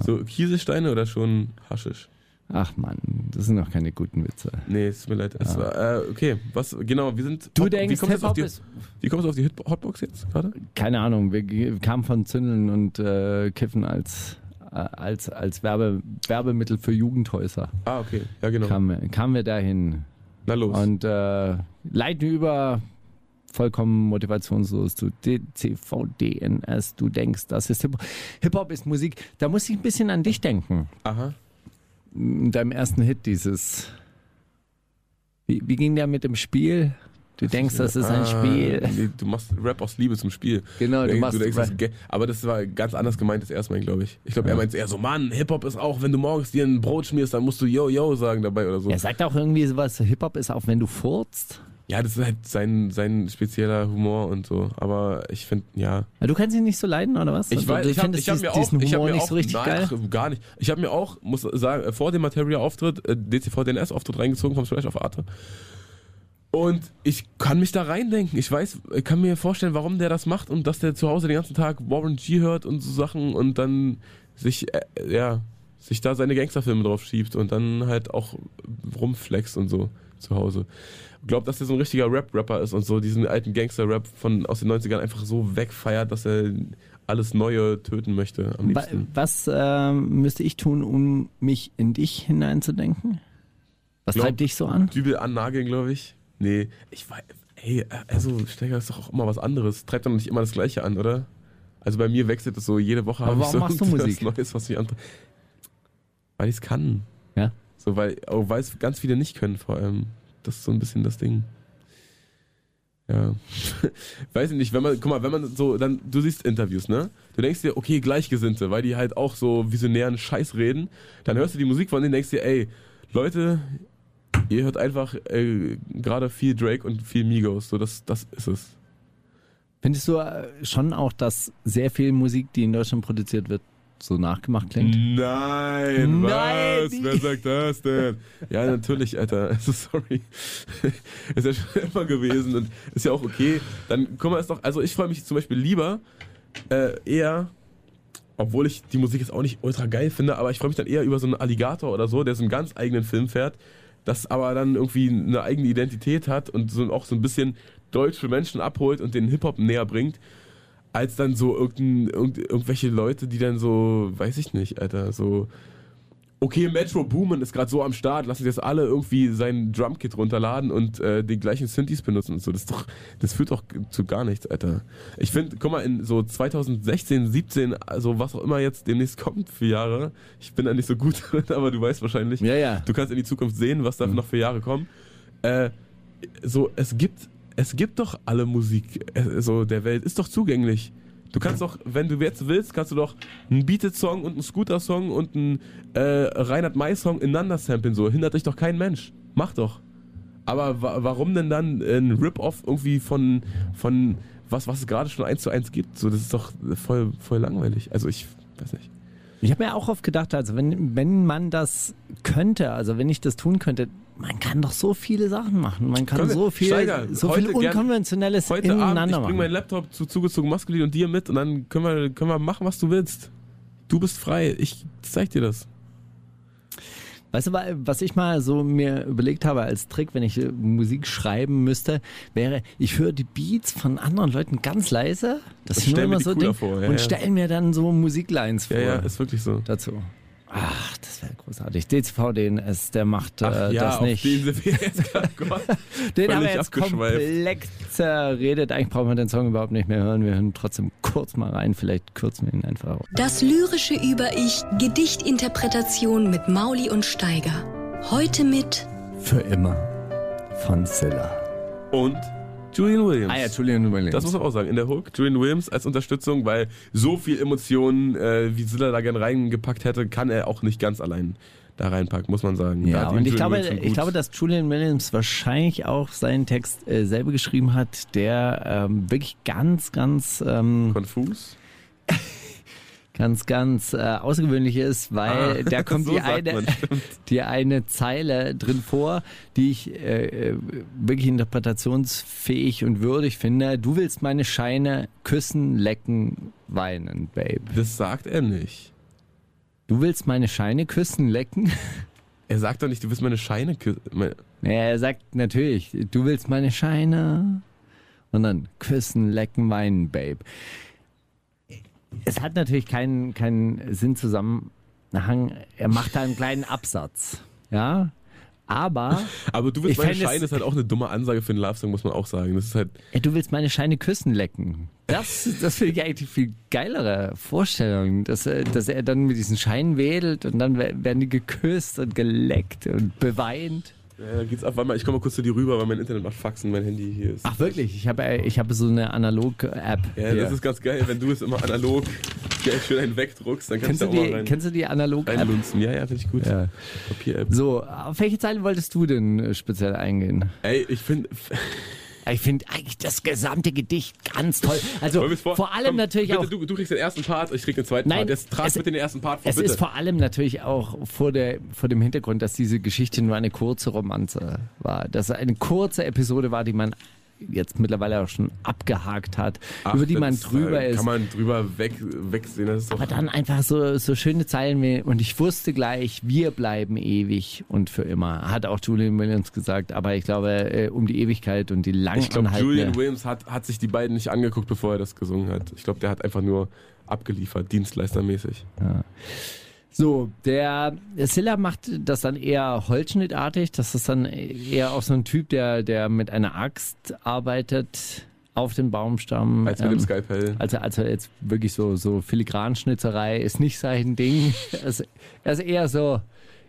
So Kieselsteine oder schon Haschisch? Ach man, das sind noch keine guten Witze. Nee, es tut mir leid. Es war, äh, okay, was genau, wir sind. Du Hot- denkst, wie kommst du auf Hip-Hop die, ist, wie kommst du auf die Hotbox jetzt gerade? keine Ahnung, wir kamen von Zündeln und äh, Kiffen als, äh, als, als Werbe, Werbemittel für Jugendhäuser. Ah, okay, ja genau. Kamen, kamen wir dahin. Na los. Und äh, leiten über vollkommen motivationslos zu DCV, DNS. Du denkst, das ist Hip-Hop. Hip-Hop ist Musik. Da muss ich ein bisschen an dich denken. Aha. In deinem ersten Hit, dieses. Wie, wie ging der mit dem Spiel? Du denkst, das ist ein Ah, Spiel. Nee, du machst Rap aus Liebe zum Spiel. Genau, du machst denkst, Rap. das ist aber das war ganz anders gemeint das erste Mal, glaube ich. Ich glaube, er Ja. meint eher so, Mann, Hip-Hop ist auch, wenn du morgens dir ein Brot schmierst, dann musst du Yo, Yo sagen dabei oder so. Er sagt auch irgendwie sowas, Hip-Hop ist auch, wenn du furzt. Ja, das ist halt sein, sein spezieller Humor und so. Aber ich finde, ja. Ja, Du kannst ihn nicht so leiden, oder was? Ich Also, weiß, ich habe hab mir auch, ich hab mir nicht auch, so richtig nein, geil. ach, gar nicht. Ich habe mir auch, muss sagen, vor dem Materia-Auftritt, äh, DCV DNS-Auftritt reingezogen vom Splash auf Arte. Und ich kann mich da reindenken. Ich weiß, ich kann mir vorstellen, warum der das macht und dass der zu Hause den ganzen Tag Warren G hört und so Sachen und dann sich, äh, ja, sich da seine Gangsterfilme drauf schiebt und dann halt auch rumflext und so zu Hause. Glaubt, dass er so ein richtiger Rap-Rapper ist und so diesen alten Gangster-Rap von aus den 90ern einfach so wegfeiert, dass er alles Neue töten möchte am liebsten. Was ähm, müsste ich tun, um mich in dich hineinzudenken? Was Glaub- treibt dich so an? Dübel annageln, glaube ich. Nee, ich weiß, ey, also Stecker ist doch auch immer was anderes. Treibt doch nicht immer das Gleiche an, oder? Also bei mir wechselt es so, jede Woche Aber habe ich warum so machst du Musik? Neues, was mich antreibt. Weil ich es kann. Ja. So, weil, oh, weil es ganz viele nicht können vor allem. Das ist so ein bisschen das Ding. Ja. Weiß ich nicht, wenn man, guck mal, wenn man so, dann, du siehst Interviews, ne? Du denkst dir, okay, Gleichgesinnte, weil die halt auch so visionären Scheiß reden. Dann hörst du die Musik von denen, denkst dir, ey, Leute, ihr hört einfach äh, gerade viel Drake und viel Migos. So, das, das ist es. Findest du äh, schon auch, dass sehr viel Musik, die in Deutschland produziert wird, so nachgemacht klingt? Nein, Nein, was? Wer sagt das denn? Ja, natürlich, Alter. Also, sorry. ist ja schon immer gewesen und ist ja auch okay. Dann, guck mal, ist doch, also ich freue mich zum Beispiel lieber äh, eher, obwohl ich die Musik jetzt auch nicht ultra geil finde, aber ich freue mich dann eher über so einen Alligator oder so, der so einen ganz eigenen Film fährt, das aber dann irgendwie eine eigene Identität hat und so auch so ein bisschen deutsche Menschen abholt und den Hip-Hop näher bringt, als dann so irgendein, irgend, irgendwelche Leute, die dann so, weiß ich nicht, Alter, so, okay, Metro Boomin ist gerade so am Start, lassen Sie jetzt alle irgendwie sein Drumkit runterladen und äh, die gleichen Synthes benutzen und so. Das ist doch, das führt doch zu gar nichts, Alter. Ich finde, guck mal, in so 2016, 17, also was auch immer jetzt demnächst kommt für Jahre, ich bin da nicht so gut drin, aber du weißt wahrscheinlich, Ja, ja. du kannst in die Zukunft sehen, was da noch für Jahre kommen. Äh, so, es gibt, es gibt doch alle Musik äh, so der Welt, ist doch zugänglich. Du kannst doch, wenn du jetzt willst, kannst du doch einen Beated-Song und einen Scooter-Song und einen äh, Reinhard May-Song ineinander samplen, so. Hindert dich doch kein Mensch. Mach doch. Aber wa warum denn dann ein Rip-Off irgendwie von, von was, was es gerade schon eins zu eins gibt? So, das ist doch voll, voll langweilig. Also ich weiß nicht. Ich habe mir auch oft gedacht, also wenn, wenn man das könnte, also wenn ich das tun könnte, man kann doch so viele Sachen machen. Man kann Können so viel, Steiger, so viel gern- Unkonventionelles Heute Abend, ineinander ich bringe machen. meinen Laptop zu zugezogen maskulin und dir mit und dann können wir, können wir machen, was du willst. Du bist frei. Ich zeig dir das. Weißt du, wa- was ich mal so mir überlegt habe als Trick, wenn ich äh, Musik schreiben müsste, wäre, ich höre die Beats von anderen Leuten ganz leise, das Und ist nur immer so cooler Ding, vor, ja, und ja. stell mir dann so Musiklines vor Ja, ja, ist wirklich so. dazu. Ach, das wäre großartig. DCV DNS, der macht äh, Ach ja, das auf nicht. den sind wir jetzt gerade Gott. Den haben wir jetzt komplett zerredet. Eigentlich brauchen wir den Song überhaupt nicht mehr hören. Wir hören trotzdem kurz mal rein. Vielleicht kürzen wir ihn einfach auf. Das lyrische Über-Ich, Gedichtinterpretation mit Mauli und Steiger. Heute mit Für immer. Von Zilla. Und Julian Williams. Ah ja, Julian Williams. Das muss man auch sagen. In der Hook, Julian Williams als Unterstützung, weil so viel Emotionen, äh, wie Silla da gern reingepackt hätte, kann er auch nicht ganz allein da reinpacken, muss man sagen. Ja, und ich glaube, ich glaube, dass Julian Williams wahrscheinlich auch seinen Text äh, selber geschrieben hat, der ähm, wirklich ganz, ganz, ähm, Konfus? ganz, ganz äh, außergewöhnlich ist, weil Ah, da kommt so die eine, man, die eine Zeile drin vor, die ich äh, äh, wirklich interpretationsfähig und würdig finde. Du willst meine Scheine küssen, lecken, weinen, Babe. Das sagt er nicht. Du willst meine Scheine küssen, lecken? Er sagt doch nicht, du wirst meine Scheine küssen. Meine- Naja, er sagt natürlich, du willst meine Scheine. Und dann küssen, lecken, weinen, Babe. Es hat natürlich keinen, keinen Sinnzusammenhang. Er macht da einen kleinen Absatz. Ja. Aber Aber du willst meine Scheine ist halt auch eine dumme Ansage für einen Love-Song, muss man auch sagen. Das ist halt, ey, du willst meine Scheine küssen, lecken. Das, das finde ich eigentlich viel geilere Vorstellung, dass, er- dass er dann mit diesen Scheinen wedelt und dann wer- werden die geküsst und geleckt und beweint. Ja, da geht's ab. Warte mal, ich komme mal kurz zu dir rüber, weil mein Internet macht Faxen, mein Handy hier ist. Ach wirklich? Ich habe äh, ich habe so eine Analog-App. ja, hier. das ist ganz geil, wenn du es immer analog schön einen wegdruckst, dann kannst Kennst du, du auch mal die, rein, kennst du die Analog-App? reinlunzen. Ja, ja, finde ich gut. Ja. Papier-App. So, auf welche Zeile wolltest du denn äh, speziell eingehen? Ey, ich finde, Ich finde eigentlich das gesamte Gedicht ganz toll. Also wir's vor, allem Komm, natürlich bitte, auch. Du, du kriegst den ersten Part, ich krieg den zweiten Nein, Part. Jetzt trag es- bitte den ersten Part vor, Es bitte. ist vor allem natürlich auch vor, der, vor dem Hintergrund, dass diese Geschichte nur eine kurze Romanze war. Dass es eine kurze Episode war, die man jetzt mittlerweile auch schon abgehakt hat, Ach, über die man drüber äh, ist. Kann man drüber weg, wegsehen. Das ist doch, Aber dann einfach so, so schöne Zeilen wie, und ich wusste gleich, wir bleiben ewig und für immer. Hat auch Julian Williams gesagt, aber ich glaube, äh, um die Ewigkeit und die ich glaube. Julian Williams hat, hat sich die beiden nicht angeguckt, bevor er das gesungen hat. Ich glaube, der hat einfach nur abgeliefert, dienstleistermäßig. So, der Silla macht das dann eher holzschnittartig. Das ist dann eher auch so ein Typ, der, der mit einer Axt arbeitet auf den Baumstamm. Als mit dem Skalpell. Also, also jetzt wirklich so, so Filigranschnitzerei ist nicht sein Ding. Er ist, er ist eher so,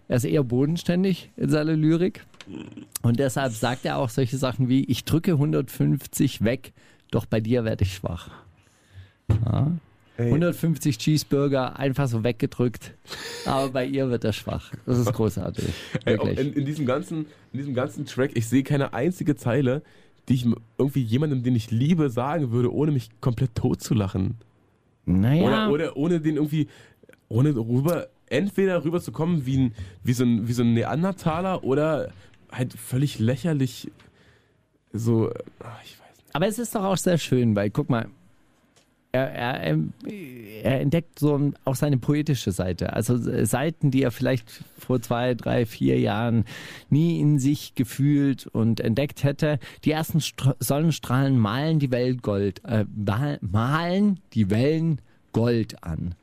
er ist eher bodenständig in seiner Lyrik. Und deshalb sagt er auch solche Sachen wie, ich drücke 150 weg, doch bei dir werde ich schwach. Ja. 150 Cheeseburger einfach so weggedrückt, aber bei ihr wird er schwach. Das ist großartig. Ey, in, in, diesem ganzen, in diesem ganzen Track, ich sehe keine einzige Zeile, die ich irgendwie jemandem, den ich liebe, sagen würde, ohne mich komplett tot zu lachen. naja, Oder, oder ohne den irgendwie, ohne rüber, entweder rüber zu kommen wie, ein, wie, so ein, wie so ein Neandertaler oder halt völlig lächerlich so, ach, ich weiß nicht. aber es ist doch auch sehr schön, weil guck mal, er, er, ähm, er entdeckt so auch seine poetische Seite. Also äh, Seiten, die er vielleicht vor zwei, drei, vier Jahren nie in sich gefühlt und entdeckt hätte. Die ersten Str Sonnenstrahlen malen die Welt Gold, äh, mal- malen die Wellen Gold an.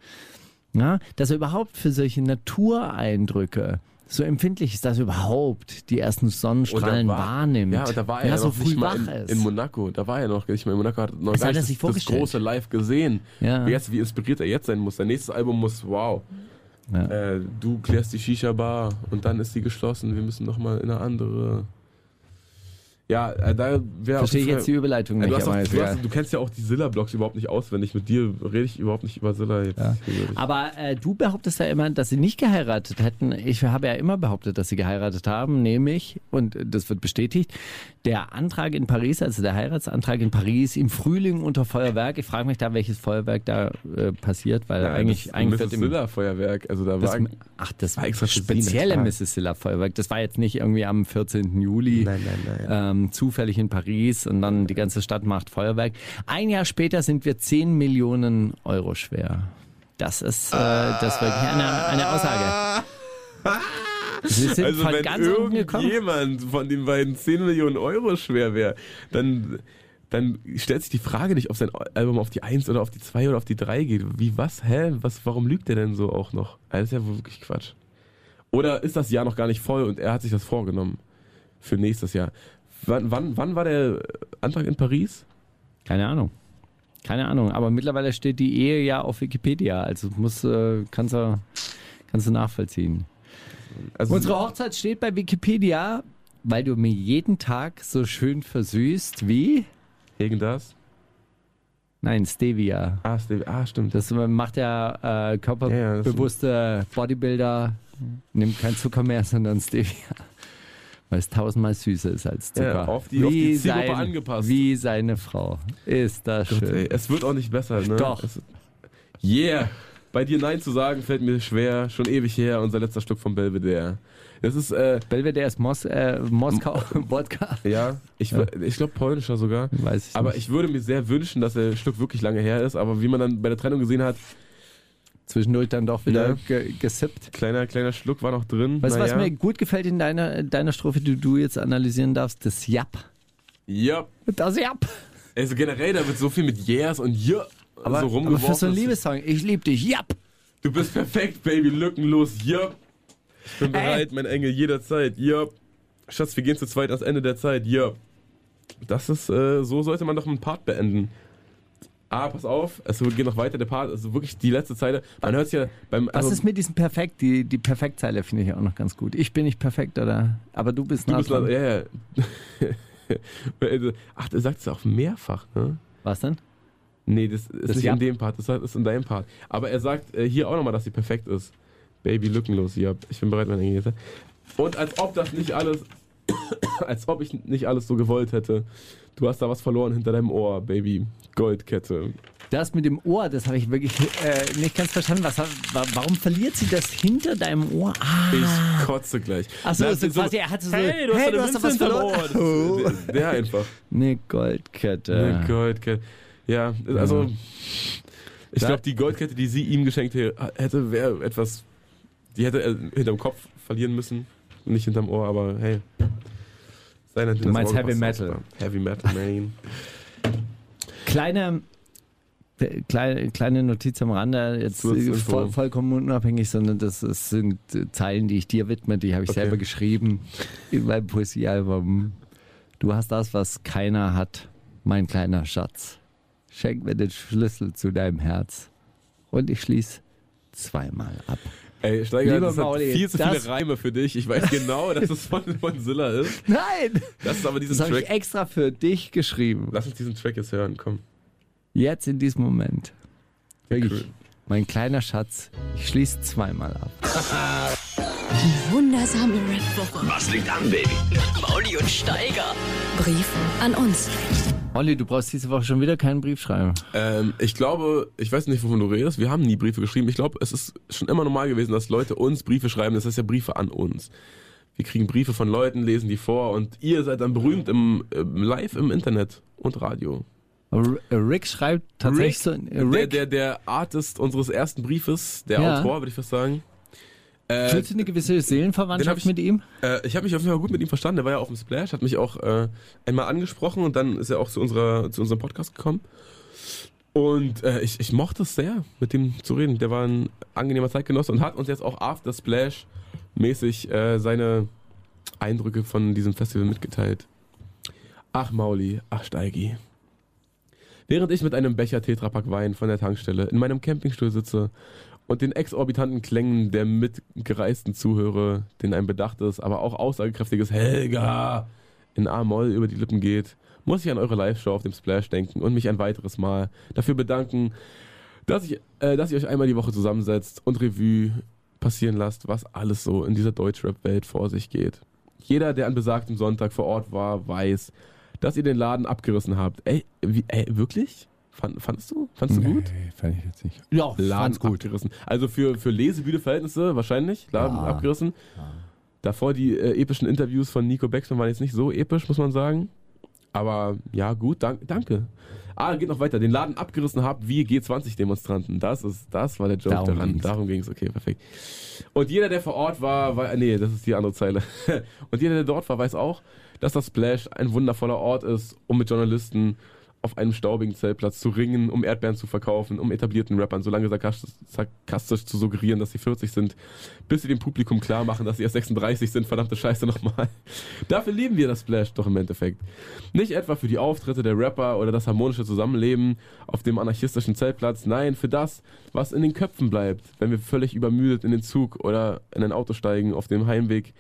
Ja, dass er überhaupt für solche Natureindrücke so empfindlich ist, dass er überhaupt die ersten Sonnenstrahlen war- wahrnimmt. Ja, da war er ja, ja so noch früh nicht mal wach in, in Monaco. Da war er noch nicht mal in Monaco. Hat noch Das hat er sich das, das große Live gesehen. Ja. Wie, jetzt, wie inspiriert er jetzt sein muss. Sein nächstes Album muss, wow. Ja. Äh, du klärst die Shisha-Bar und dann ist sie geschlossen. Wir müssen noch mal in eine andere. Ja, äh, da wäre Verstehe ich jetzt die Überleitung Ja, nicht. du, hast aber auch, du, hast, du kennst ja auch die Silla-Blogs überhaupt nicht auswendig. Mit dir rede ich überhaupt nicht über Silla jetzt. Ja. Aber äh, du behauptest ja immer, dass sie nicht geheiratet hätten. Ich habe ja immer behauptet, dass sie geheiratet haben, nämlich, und das wird bestätigt, der Antrag in Paris, also der Heiratsantrag in Paris im Frühling unter Feuerwerk. Ich frage mich da, welches Feuerwerk da äh, passiert, weil Ja, eigentlich, das eigentlich Mrs. wird im Silla-Feuerwerk. Also da das, war. ach, das war extra spezielle. Mrs. Silla Feuerwerk. Das war jetzt nicht irgendwie am 14. Juli Nein, nein, nein. ähm, zufällig in Paris und dann die ganze Stadt macht Feuerwerk. Ein Jahr später sind wir 10 Millionen Euro schwer. Das ist, äh, das wirklich eine, eine Aussage. Sie sind Also von wenn ganz irgendjemand von den beiden 10 Millionen Euro schwer wäre, dann, dann stellt sich die Frage nicht, ob sein Album auf die 1 oder auf die 2 oder auf die 3 geht. Wie, was, hä? Was, warum lügt er denn so auch noch? Das ist ja wirklich Quatsch. Oder ist das Jahr noch gar nicht voll und er hat sich das vorgenommen für nächstes Jahr? Wann, wann, wann war der Antrag in Paris? Keine Ahnung. Keine Ahnung. Aber mittlerweile steht die Ehe ja auf Wikipedia. Also muss, äh, kannst, du, kannst du nachvollziehen. Also, Unsere Hochzeit steht bei Wikipedia, weil du mir jeden Tag so schön versüßt wie. Gegen das? Nein, Stevia. Ah, Stevie. ah stimmt. Das macht ja äh, körperbewusste Bodybuilder, nimmt kein Zucker mehr, sondern Stevia. Weil es tausendmal süßer ist als Zucker. Ja, auf die- auf die Zielgruppe angepasst. Wie seine Frau. Ist das Gott, schön. ey, es wird auch nicht besser, ne? Doch. Es, yeah! Bei dir Nein zu sagen fällt mir schwer, schon ewig her, unser letzter Stück von Belvedere. Das ist, äh, Belvedere ist Mos äh, Moskau Wodka. ja, ich, ich glaube polnischer sogar. Weiß ich Aber nicht. ich würde mir sehr wünschen, dass das Stück wirklich lange her ist, aber wie man dann bei der Trennung gesehen hat, Zwischendurch dann doch wieder Ja. ge gesippt. kleiner, kleiner Schluck war noch drin. Weißt du, was naja. mir gut gefällt in deiner, deiner Strophe, die du jetzt analysieren darfst? Das Jap. Ja. Das Jap. Also generell, da wird so viel mit Yes und Ja Aber, so aber rumgeworfen. für so einen Liebessong, ich lieb dich, Jap. Du bist perfekt, Baby, lückenlos, ja. Ich bin bereit, mein Engel, jederzeit, ja. Schatz, wir gehen zu zweit ans Ende der Zeit, ja. Das ist, äh, so sollte man doch einen Part beenden. Ah, pass auf, es geht noch weiter, der Part, also wirklich die letzte Zeile. Man hört es ja beim. Was also, ist mit diesem Perfekt? Die, die Perfektzeile finde ich auch noch ganz gut. Ich bin nicht perfekt, oder? Aber du bist Du nah bist dran. ja, ja. Also, Ach, der sagt es auch mehrfach, ne? Was denn? Nee, das ist Das nicht in dem Part, das ist in deinem Part. Aber er sagt äh, hier auch nochmal, dass sie perfekt ist. Baby, lückenlos, ja. Ich bin bereit, mein Engel. Und als ob das nicht alles, als ob ich nicht alles so gewollt hätte. Du hast da was verloren hinter deinem Ohr, Baby. Goldkette. Das mit dem Ohr, das habe ich wirklich äh, nicht ganz verstanden. Was, wa- warum verliert sie das hinter deinem Ohr? Ah. Ich kotze gleich. Achso, Na, so quasi, er hatte so, hey, du hast, eine da Münze was verloren. Ohr. Der, der einfach. Eine Goldkette. Eine Goldkette. Ja, also ich Da- glaube, die Goldkette, die sie ihm geschenkt hä- hätte, wäre etwas, die hätte er hinterm Kopf verlieren müssen, nicht hinterm Ohr, aber hey. Seine Du meinst Heavy Metal. Heavy Metal, man. Kleine, äh, kleine, kleine Notiz am Rande, jetzt äh, voll, vollkommen unabhängig, sondern das, das sind äh, Zeilen, die ich dir widme, die habe ich Okay. selber geschrieben in meinem Poesiealbum. Du hast das, was keiner hat, mein kleiner Schatz. Schenk mir den Schlüssel zu deinem Herz. Und ich schließe zweimal ab. Ey, Steiger, Lieber das hat Mauli, viel zu viele Reime für dich. Ich weiß genau, dass es von, von Zilla ist. Nein! Das ist aber diesen Das habe ich Track. extra für dich geschrieben. Lass uns diesen Track jetzt hören, komm. Jetzt in diesem Moment. Wirklich. Cool. Mein kleiner Schatz, ich schließe zweimal ab. Die wundersame Red Woche. Was liegt an, Baby? Mit Mauli und Steiger. Brief an uns. Olli, du brauchst diese Woche schon wieder keinen Brief schreiben. Ähm, ich glaube, ich weiß nicht, wovon du redest. Wir haben nie Briefe geschrieben. Ich glaube, es ist schon immer normal gewesen, dass Leute uns Briefe schreiben. Das heißt ja Briefe an uns. Wir kriegen Briefe von Leuten, lesen die vor und ihr seid dann berühmt im, im live im Internet und Radio. Rick schreibt tatsächlich Rick, so. äh, Der, Rick, der, der Artist unseres ersten Briefes, der Ja. Autor, würde ich fast sagen. Äh, fühlst du eine gewisse Seelenverwandtschaft ich- mit ihm? Äh, ich habe mich auf jeden Fall gut mit ihm verstanden. Der war ja auf dem Splash, hat mich auch äh, einmal angesprochen und dann ist er auch zu, unserer, zu unserem Podcast gekommen. Und äh, ich, ich mochte es sehr, mit dem zu reden. Der war ein angenehmer Zeitgenosse und hat uns jetzt auch After Splash mäßig äh, seine Eindrücke von diesem Festival mitgeteilt. Ach Mauli, ach Steigi. Während ich mit einem Becher Tetrapack Wein von der Tankstelle in meinem Campingstuhl sitze und den exorbitanten Klängen der mitgereisten zuhöre, den ein bedachtes, aber auch aussagekräftiges Helga in A-Moll über die Lippen geht, muss ich an eure Live-Show auf dem Splash denken und mich ein weiteres Mal dafür bedanken, dass, ich, äh, dass ihr euch einmal die Woche zusammensetzt und Revue passieren lasst, was alles so in dieser Deutschrap-Welt vor sich geht. Jeder, der an besagtem Sonntag vor Ort war, weiß, dass ihr den Laden abgerissen habt. Ey, wie, ey wirklich? Fand, fandest du? Fandest du gut? Nee, fand ich jetzt nicht. Ja, Laden gut. abgerissen. Also für, für Lesebühne-Verhältnisse wahrscheinlich, Laden Ja. abgerissen. Davor die äh, epischen Interviews von Nico Beckmann waren jetzt nicht so episch, muss man sagen. Aber ja, gut, dank, danke. Ah, geht noch weiter. Den Laden abgerissen habt wie G20-Demonstranten. Das ist, das war der Joke Darum daran. ging's. Darum ging es. Okay, perfekt. Und jeder, der vor Ort war, war, nee, das ist die andere Zeile. Und jeder, der dort war, weiß auch, dass das Splash ein wundervoller Ort ist, um mit Journalisten auf einem staubigen Zeltplatz zu ringen, um Erdbeeren zu verkaufen, um etablierten Rappern so lange sarkastisch, zu suggerieren, dass sie 40 sind, bis sie dem Publikum klar machen, dass sie erst 36 sind, verdammte Scheiße nochmal. Dafür lieben wir das Splash doch im Endeffekt. Nicht etwa für die Auftritte der Rapper oder das harmonische Zusammenleben auf dem anarchistischen Zeltplatz, nein, für das, was in den Köpfen bleibt, wenn wir völlig übermüdet in den Zug oder in ein Auto steigen auf dem Heimweg,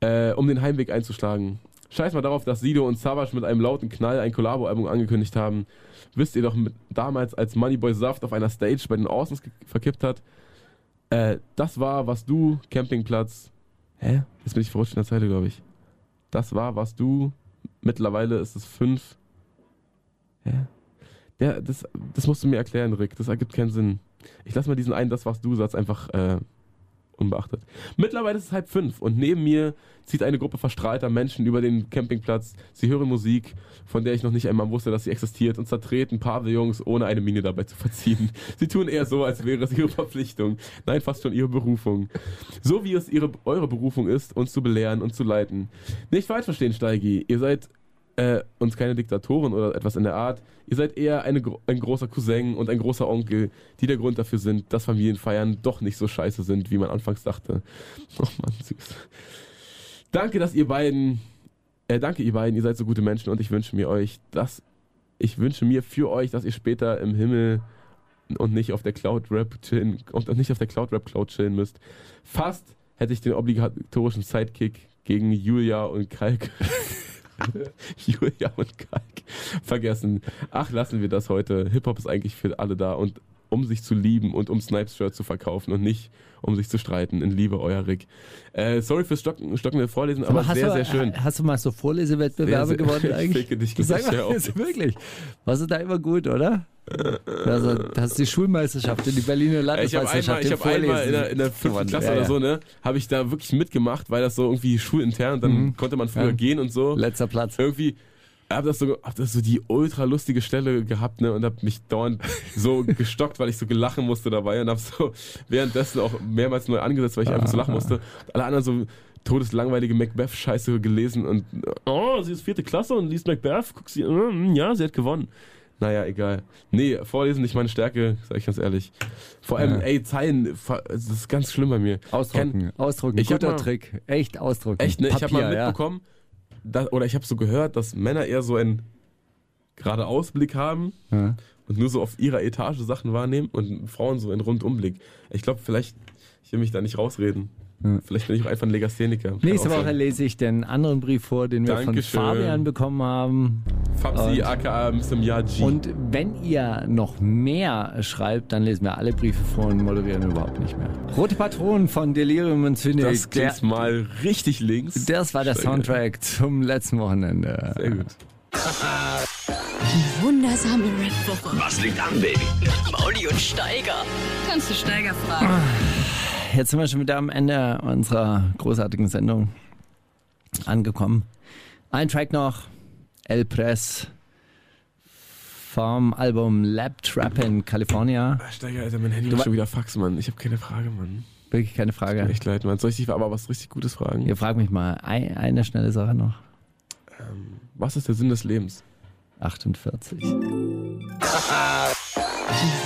äh, um den Heimweg einzuschlagen. Scheiß mal darauf, dass Sido und Savage mit einem lauten Knall ein Collabo-Album angekündigt haben. Wisst ihr doch mit, damals, als Moneyboy Saft auf einer Stage bei den Orsons verkippt hat? Äh, das war, was du, Campingplatz. Hä? Jetzt bin ich verrutscht in der Zeile, glaube ich. Das war, was du. Mittlerweile ist es fünf. Hä? Der, das, das musst du mir erklären, Rick. Das ergibt keinen Sinn. Ich lasse mal diesen einen, das was du Satz einfach äh, unbeachtet. Mittlerweile ist es halb fünf und neben mir zieht eine Gruppe verstrahlter Menschen über den Campingplatz. Sie hören Musik, von der ich noch nicht einmal wusste, dass sie existiert und zertreten Pavillons, ohne eine Miene dabei zu verziehen. Sie tun eher so, als wäre es ihre Verpflichtung. Nein, fast schon ihre Berufung. So wie es ihre, eure Berufung ist, uns zu belehren und zu leiten. Nicht falsch verstehen, Steigi. Ihr seid äh, uns keine Diktatoren oder etwas in der Art. Ihr seid eher eine, ein großer Cousin und ein großer Onkel, die der Grund dafür sind, dass Familienfeiern doch nicht so scheiße sind, wie man anfangs dachte. Oh Mann, süß. Danke, dass ihr beiden, äh, danke ihr beiden, ihr seid so gute Menschen und ich wünsche mir euch, dass, ich wünsche mir für euch, dass ihr später im Himmel und nicht auf der Cloud Rap chillen und nicht auf der Cloud Rap Cloud chillen müsst. Fast hätte ich den obligatorischen Sidekick gegen Julia und Kalk Julia und Kalk vergessen. Ach, lassen wir das heute. Hip-Hop ist eigentlich für alle da und um sich zu lieben und um Snipes-Shirt zu verkaufen und nicht um sich zu streiten. In Liebe, euer Rick. Äh, sorry fürs Stocken, stockende Vorlesen, aber, hast sehr, du, sehr schön. Hast du mal so Vorlesewettbewerbe Sehr, sehr- gewonnen ich eigentlich? ficke dich Sag sehr mal, jetzt wirklich. Warst du da immer gut, oder? Also, du hast die Schulmeisterschaft in die Berliner Ich habe einmal, Landesmeisterschaft ich im hab einmal in der, in der fünften. Klasse Ja, oder ja. so, ne, habe ich da wirklich mitgemacht, weil das so irgendwie schulintern, dann Mhm. konnte man früher Ja. gehen und so. Letzter Platz. irgendwie hab das so hab das so die ultra lustige Stelle gehabt ne und hab mich dauernd so gestockt, weil ich so gelachen musste dabei und hab so währenddessen auch mehrmals neu angesetzt, weil ich einfach so lachen musste. Und alle anderen so todeslangweilige Macbeth-Scheiße gelesen und oh, sie ist vierte Klasse und liest Macbeth, guck sie, mm, ja, sie hat gewonnen. Naja, egal. Nee, vorlesen nicht meine Stärke, sag ich ganz ehrlich. Vor allem, Ja. ey, Zeilen, das ist ganz schlimm bei mir. Ausdrucken, ausdrucken. Ich Guter mal- Trick. Echt ausdrucken. Echt, ne? ich habe Papier, mal ja. Dass, oder ich habe so gehört, dass Männer eher so einen geradeausblick haben Ja. und nur so auf ihrer Etage Sachen wahrnehmen und Frauen so einen Rundumblick. Ich glaube, vielleicht, ich will mich da nicht rausreden. Ja. Vielleicht bin ich auch einfach ein Legastheniker. Nächste Woche sein. lese ich den anderen Brief vor, den wir Dankeschön. von Fabian bekommen haben. Fabsi, Und- aka Mr. Miyagi. Und wenn ihr noch mehr schreibt, dann lesen wir alle Briefe vor und moderieren überhaupt nicht mehr. Rote Patronen von Delirium und Zynik. das klingt mal richtig links. Das war der Steiger. Soundtrack zum letzten Wochenende. Sehr gut. Wundersame Red Woche. Was liegt an, Baby? Mauli und Steiger. Kannst du Steiger fragen? Jetzt sind wir schon wieder am Ende unserer großartigen Sendung angekommen. Ein Track noch, El Press vom Album Lab Trap in California. Steiger, Alter, mein Handy Du macht schon wieder Fax, Mann. Ich habe keine Frage, Mann. Wirklich keine Frage. Echt leid, Mann. Soll ich dich aber was richtig Gutes fragen? Ihr fragt mich mal ein, eine schnelle Sache noch. Was ist der Sinn des Lebens? 48.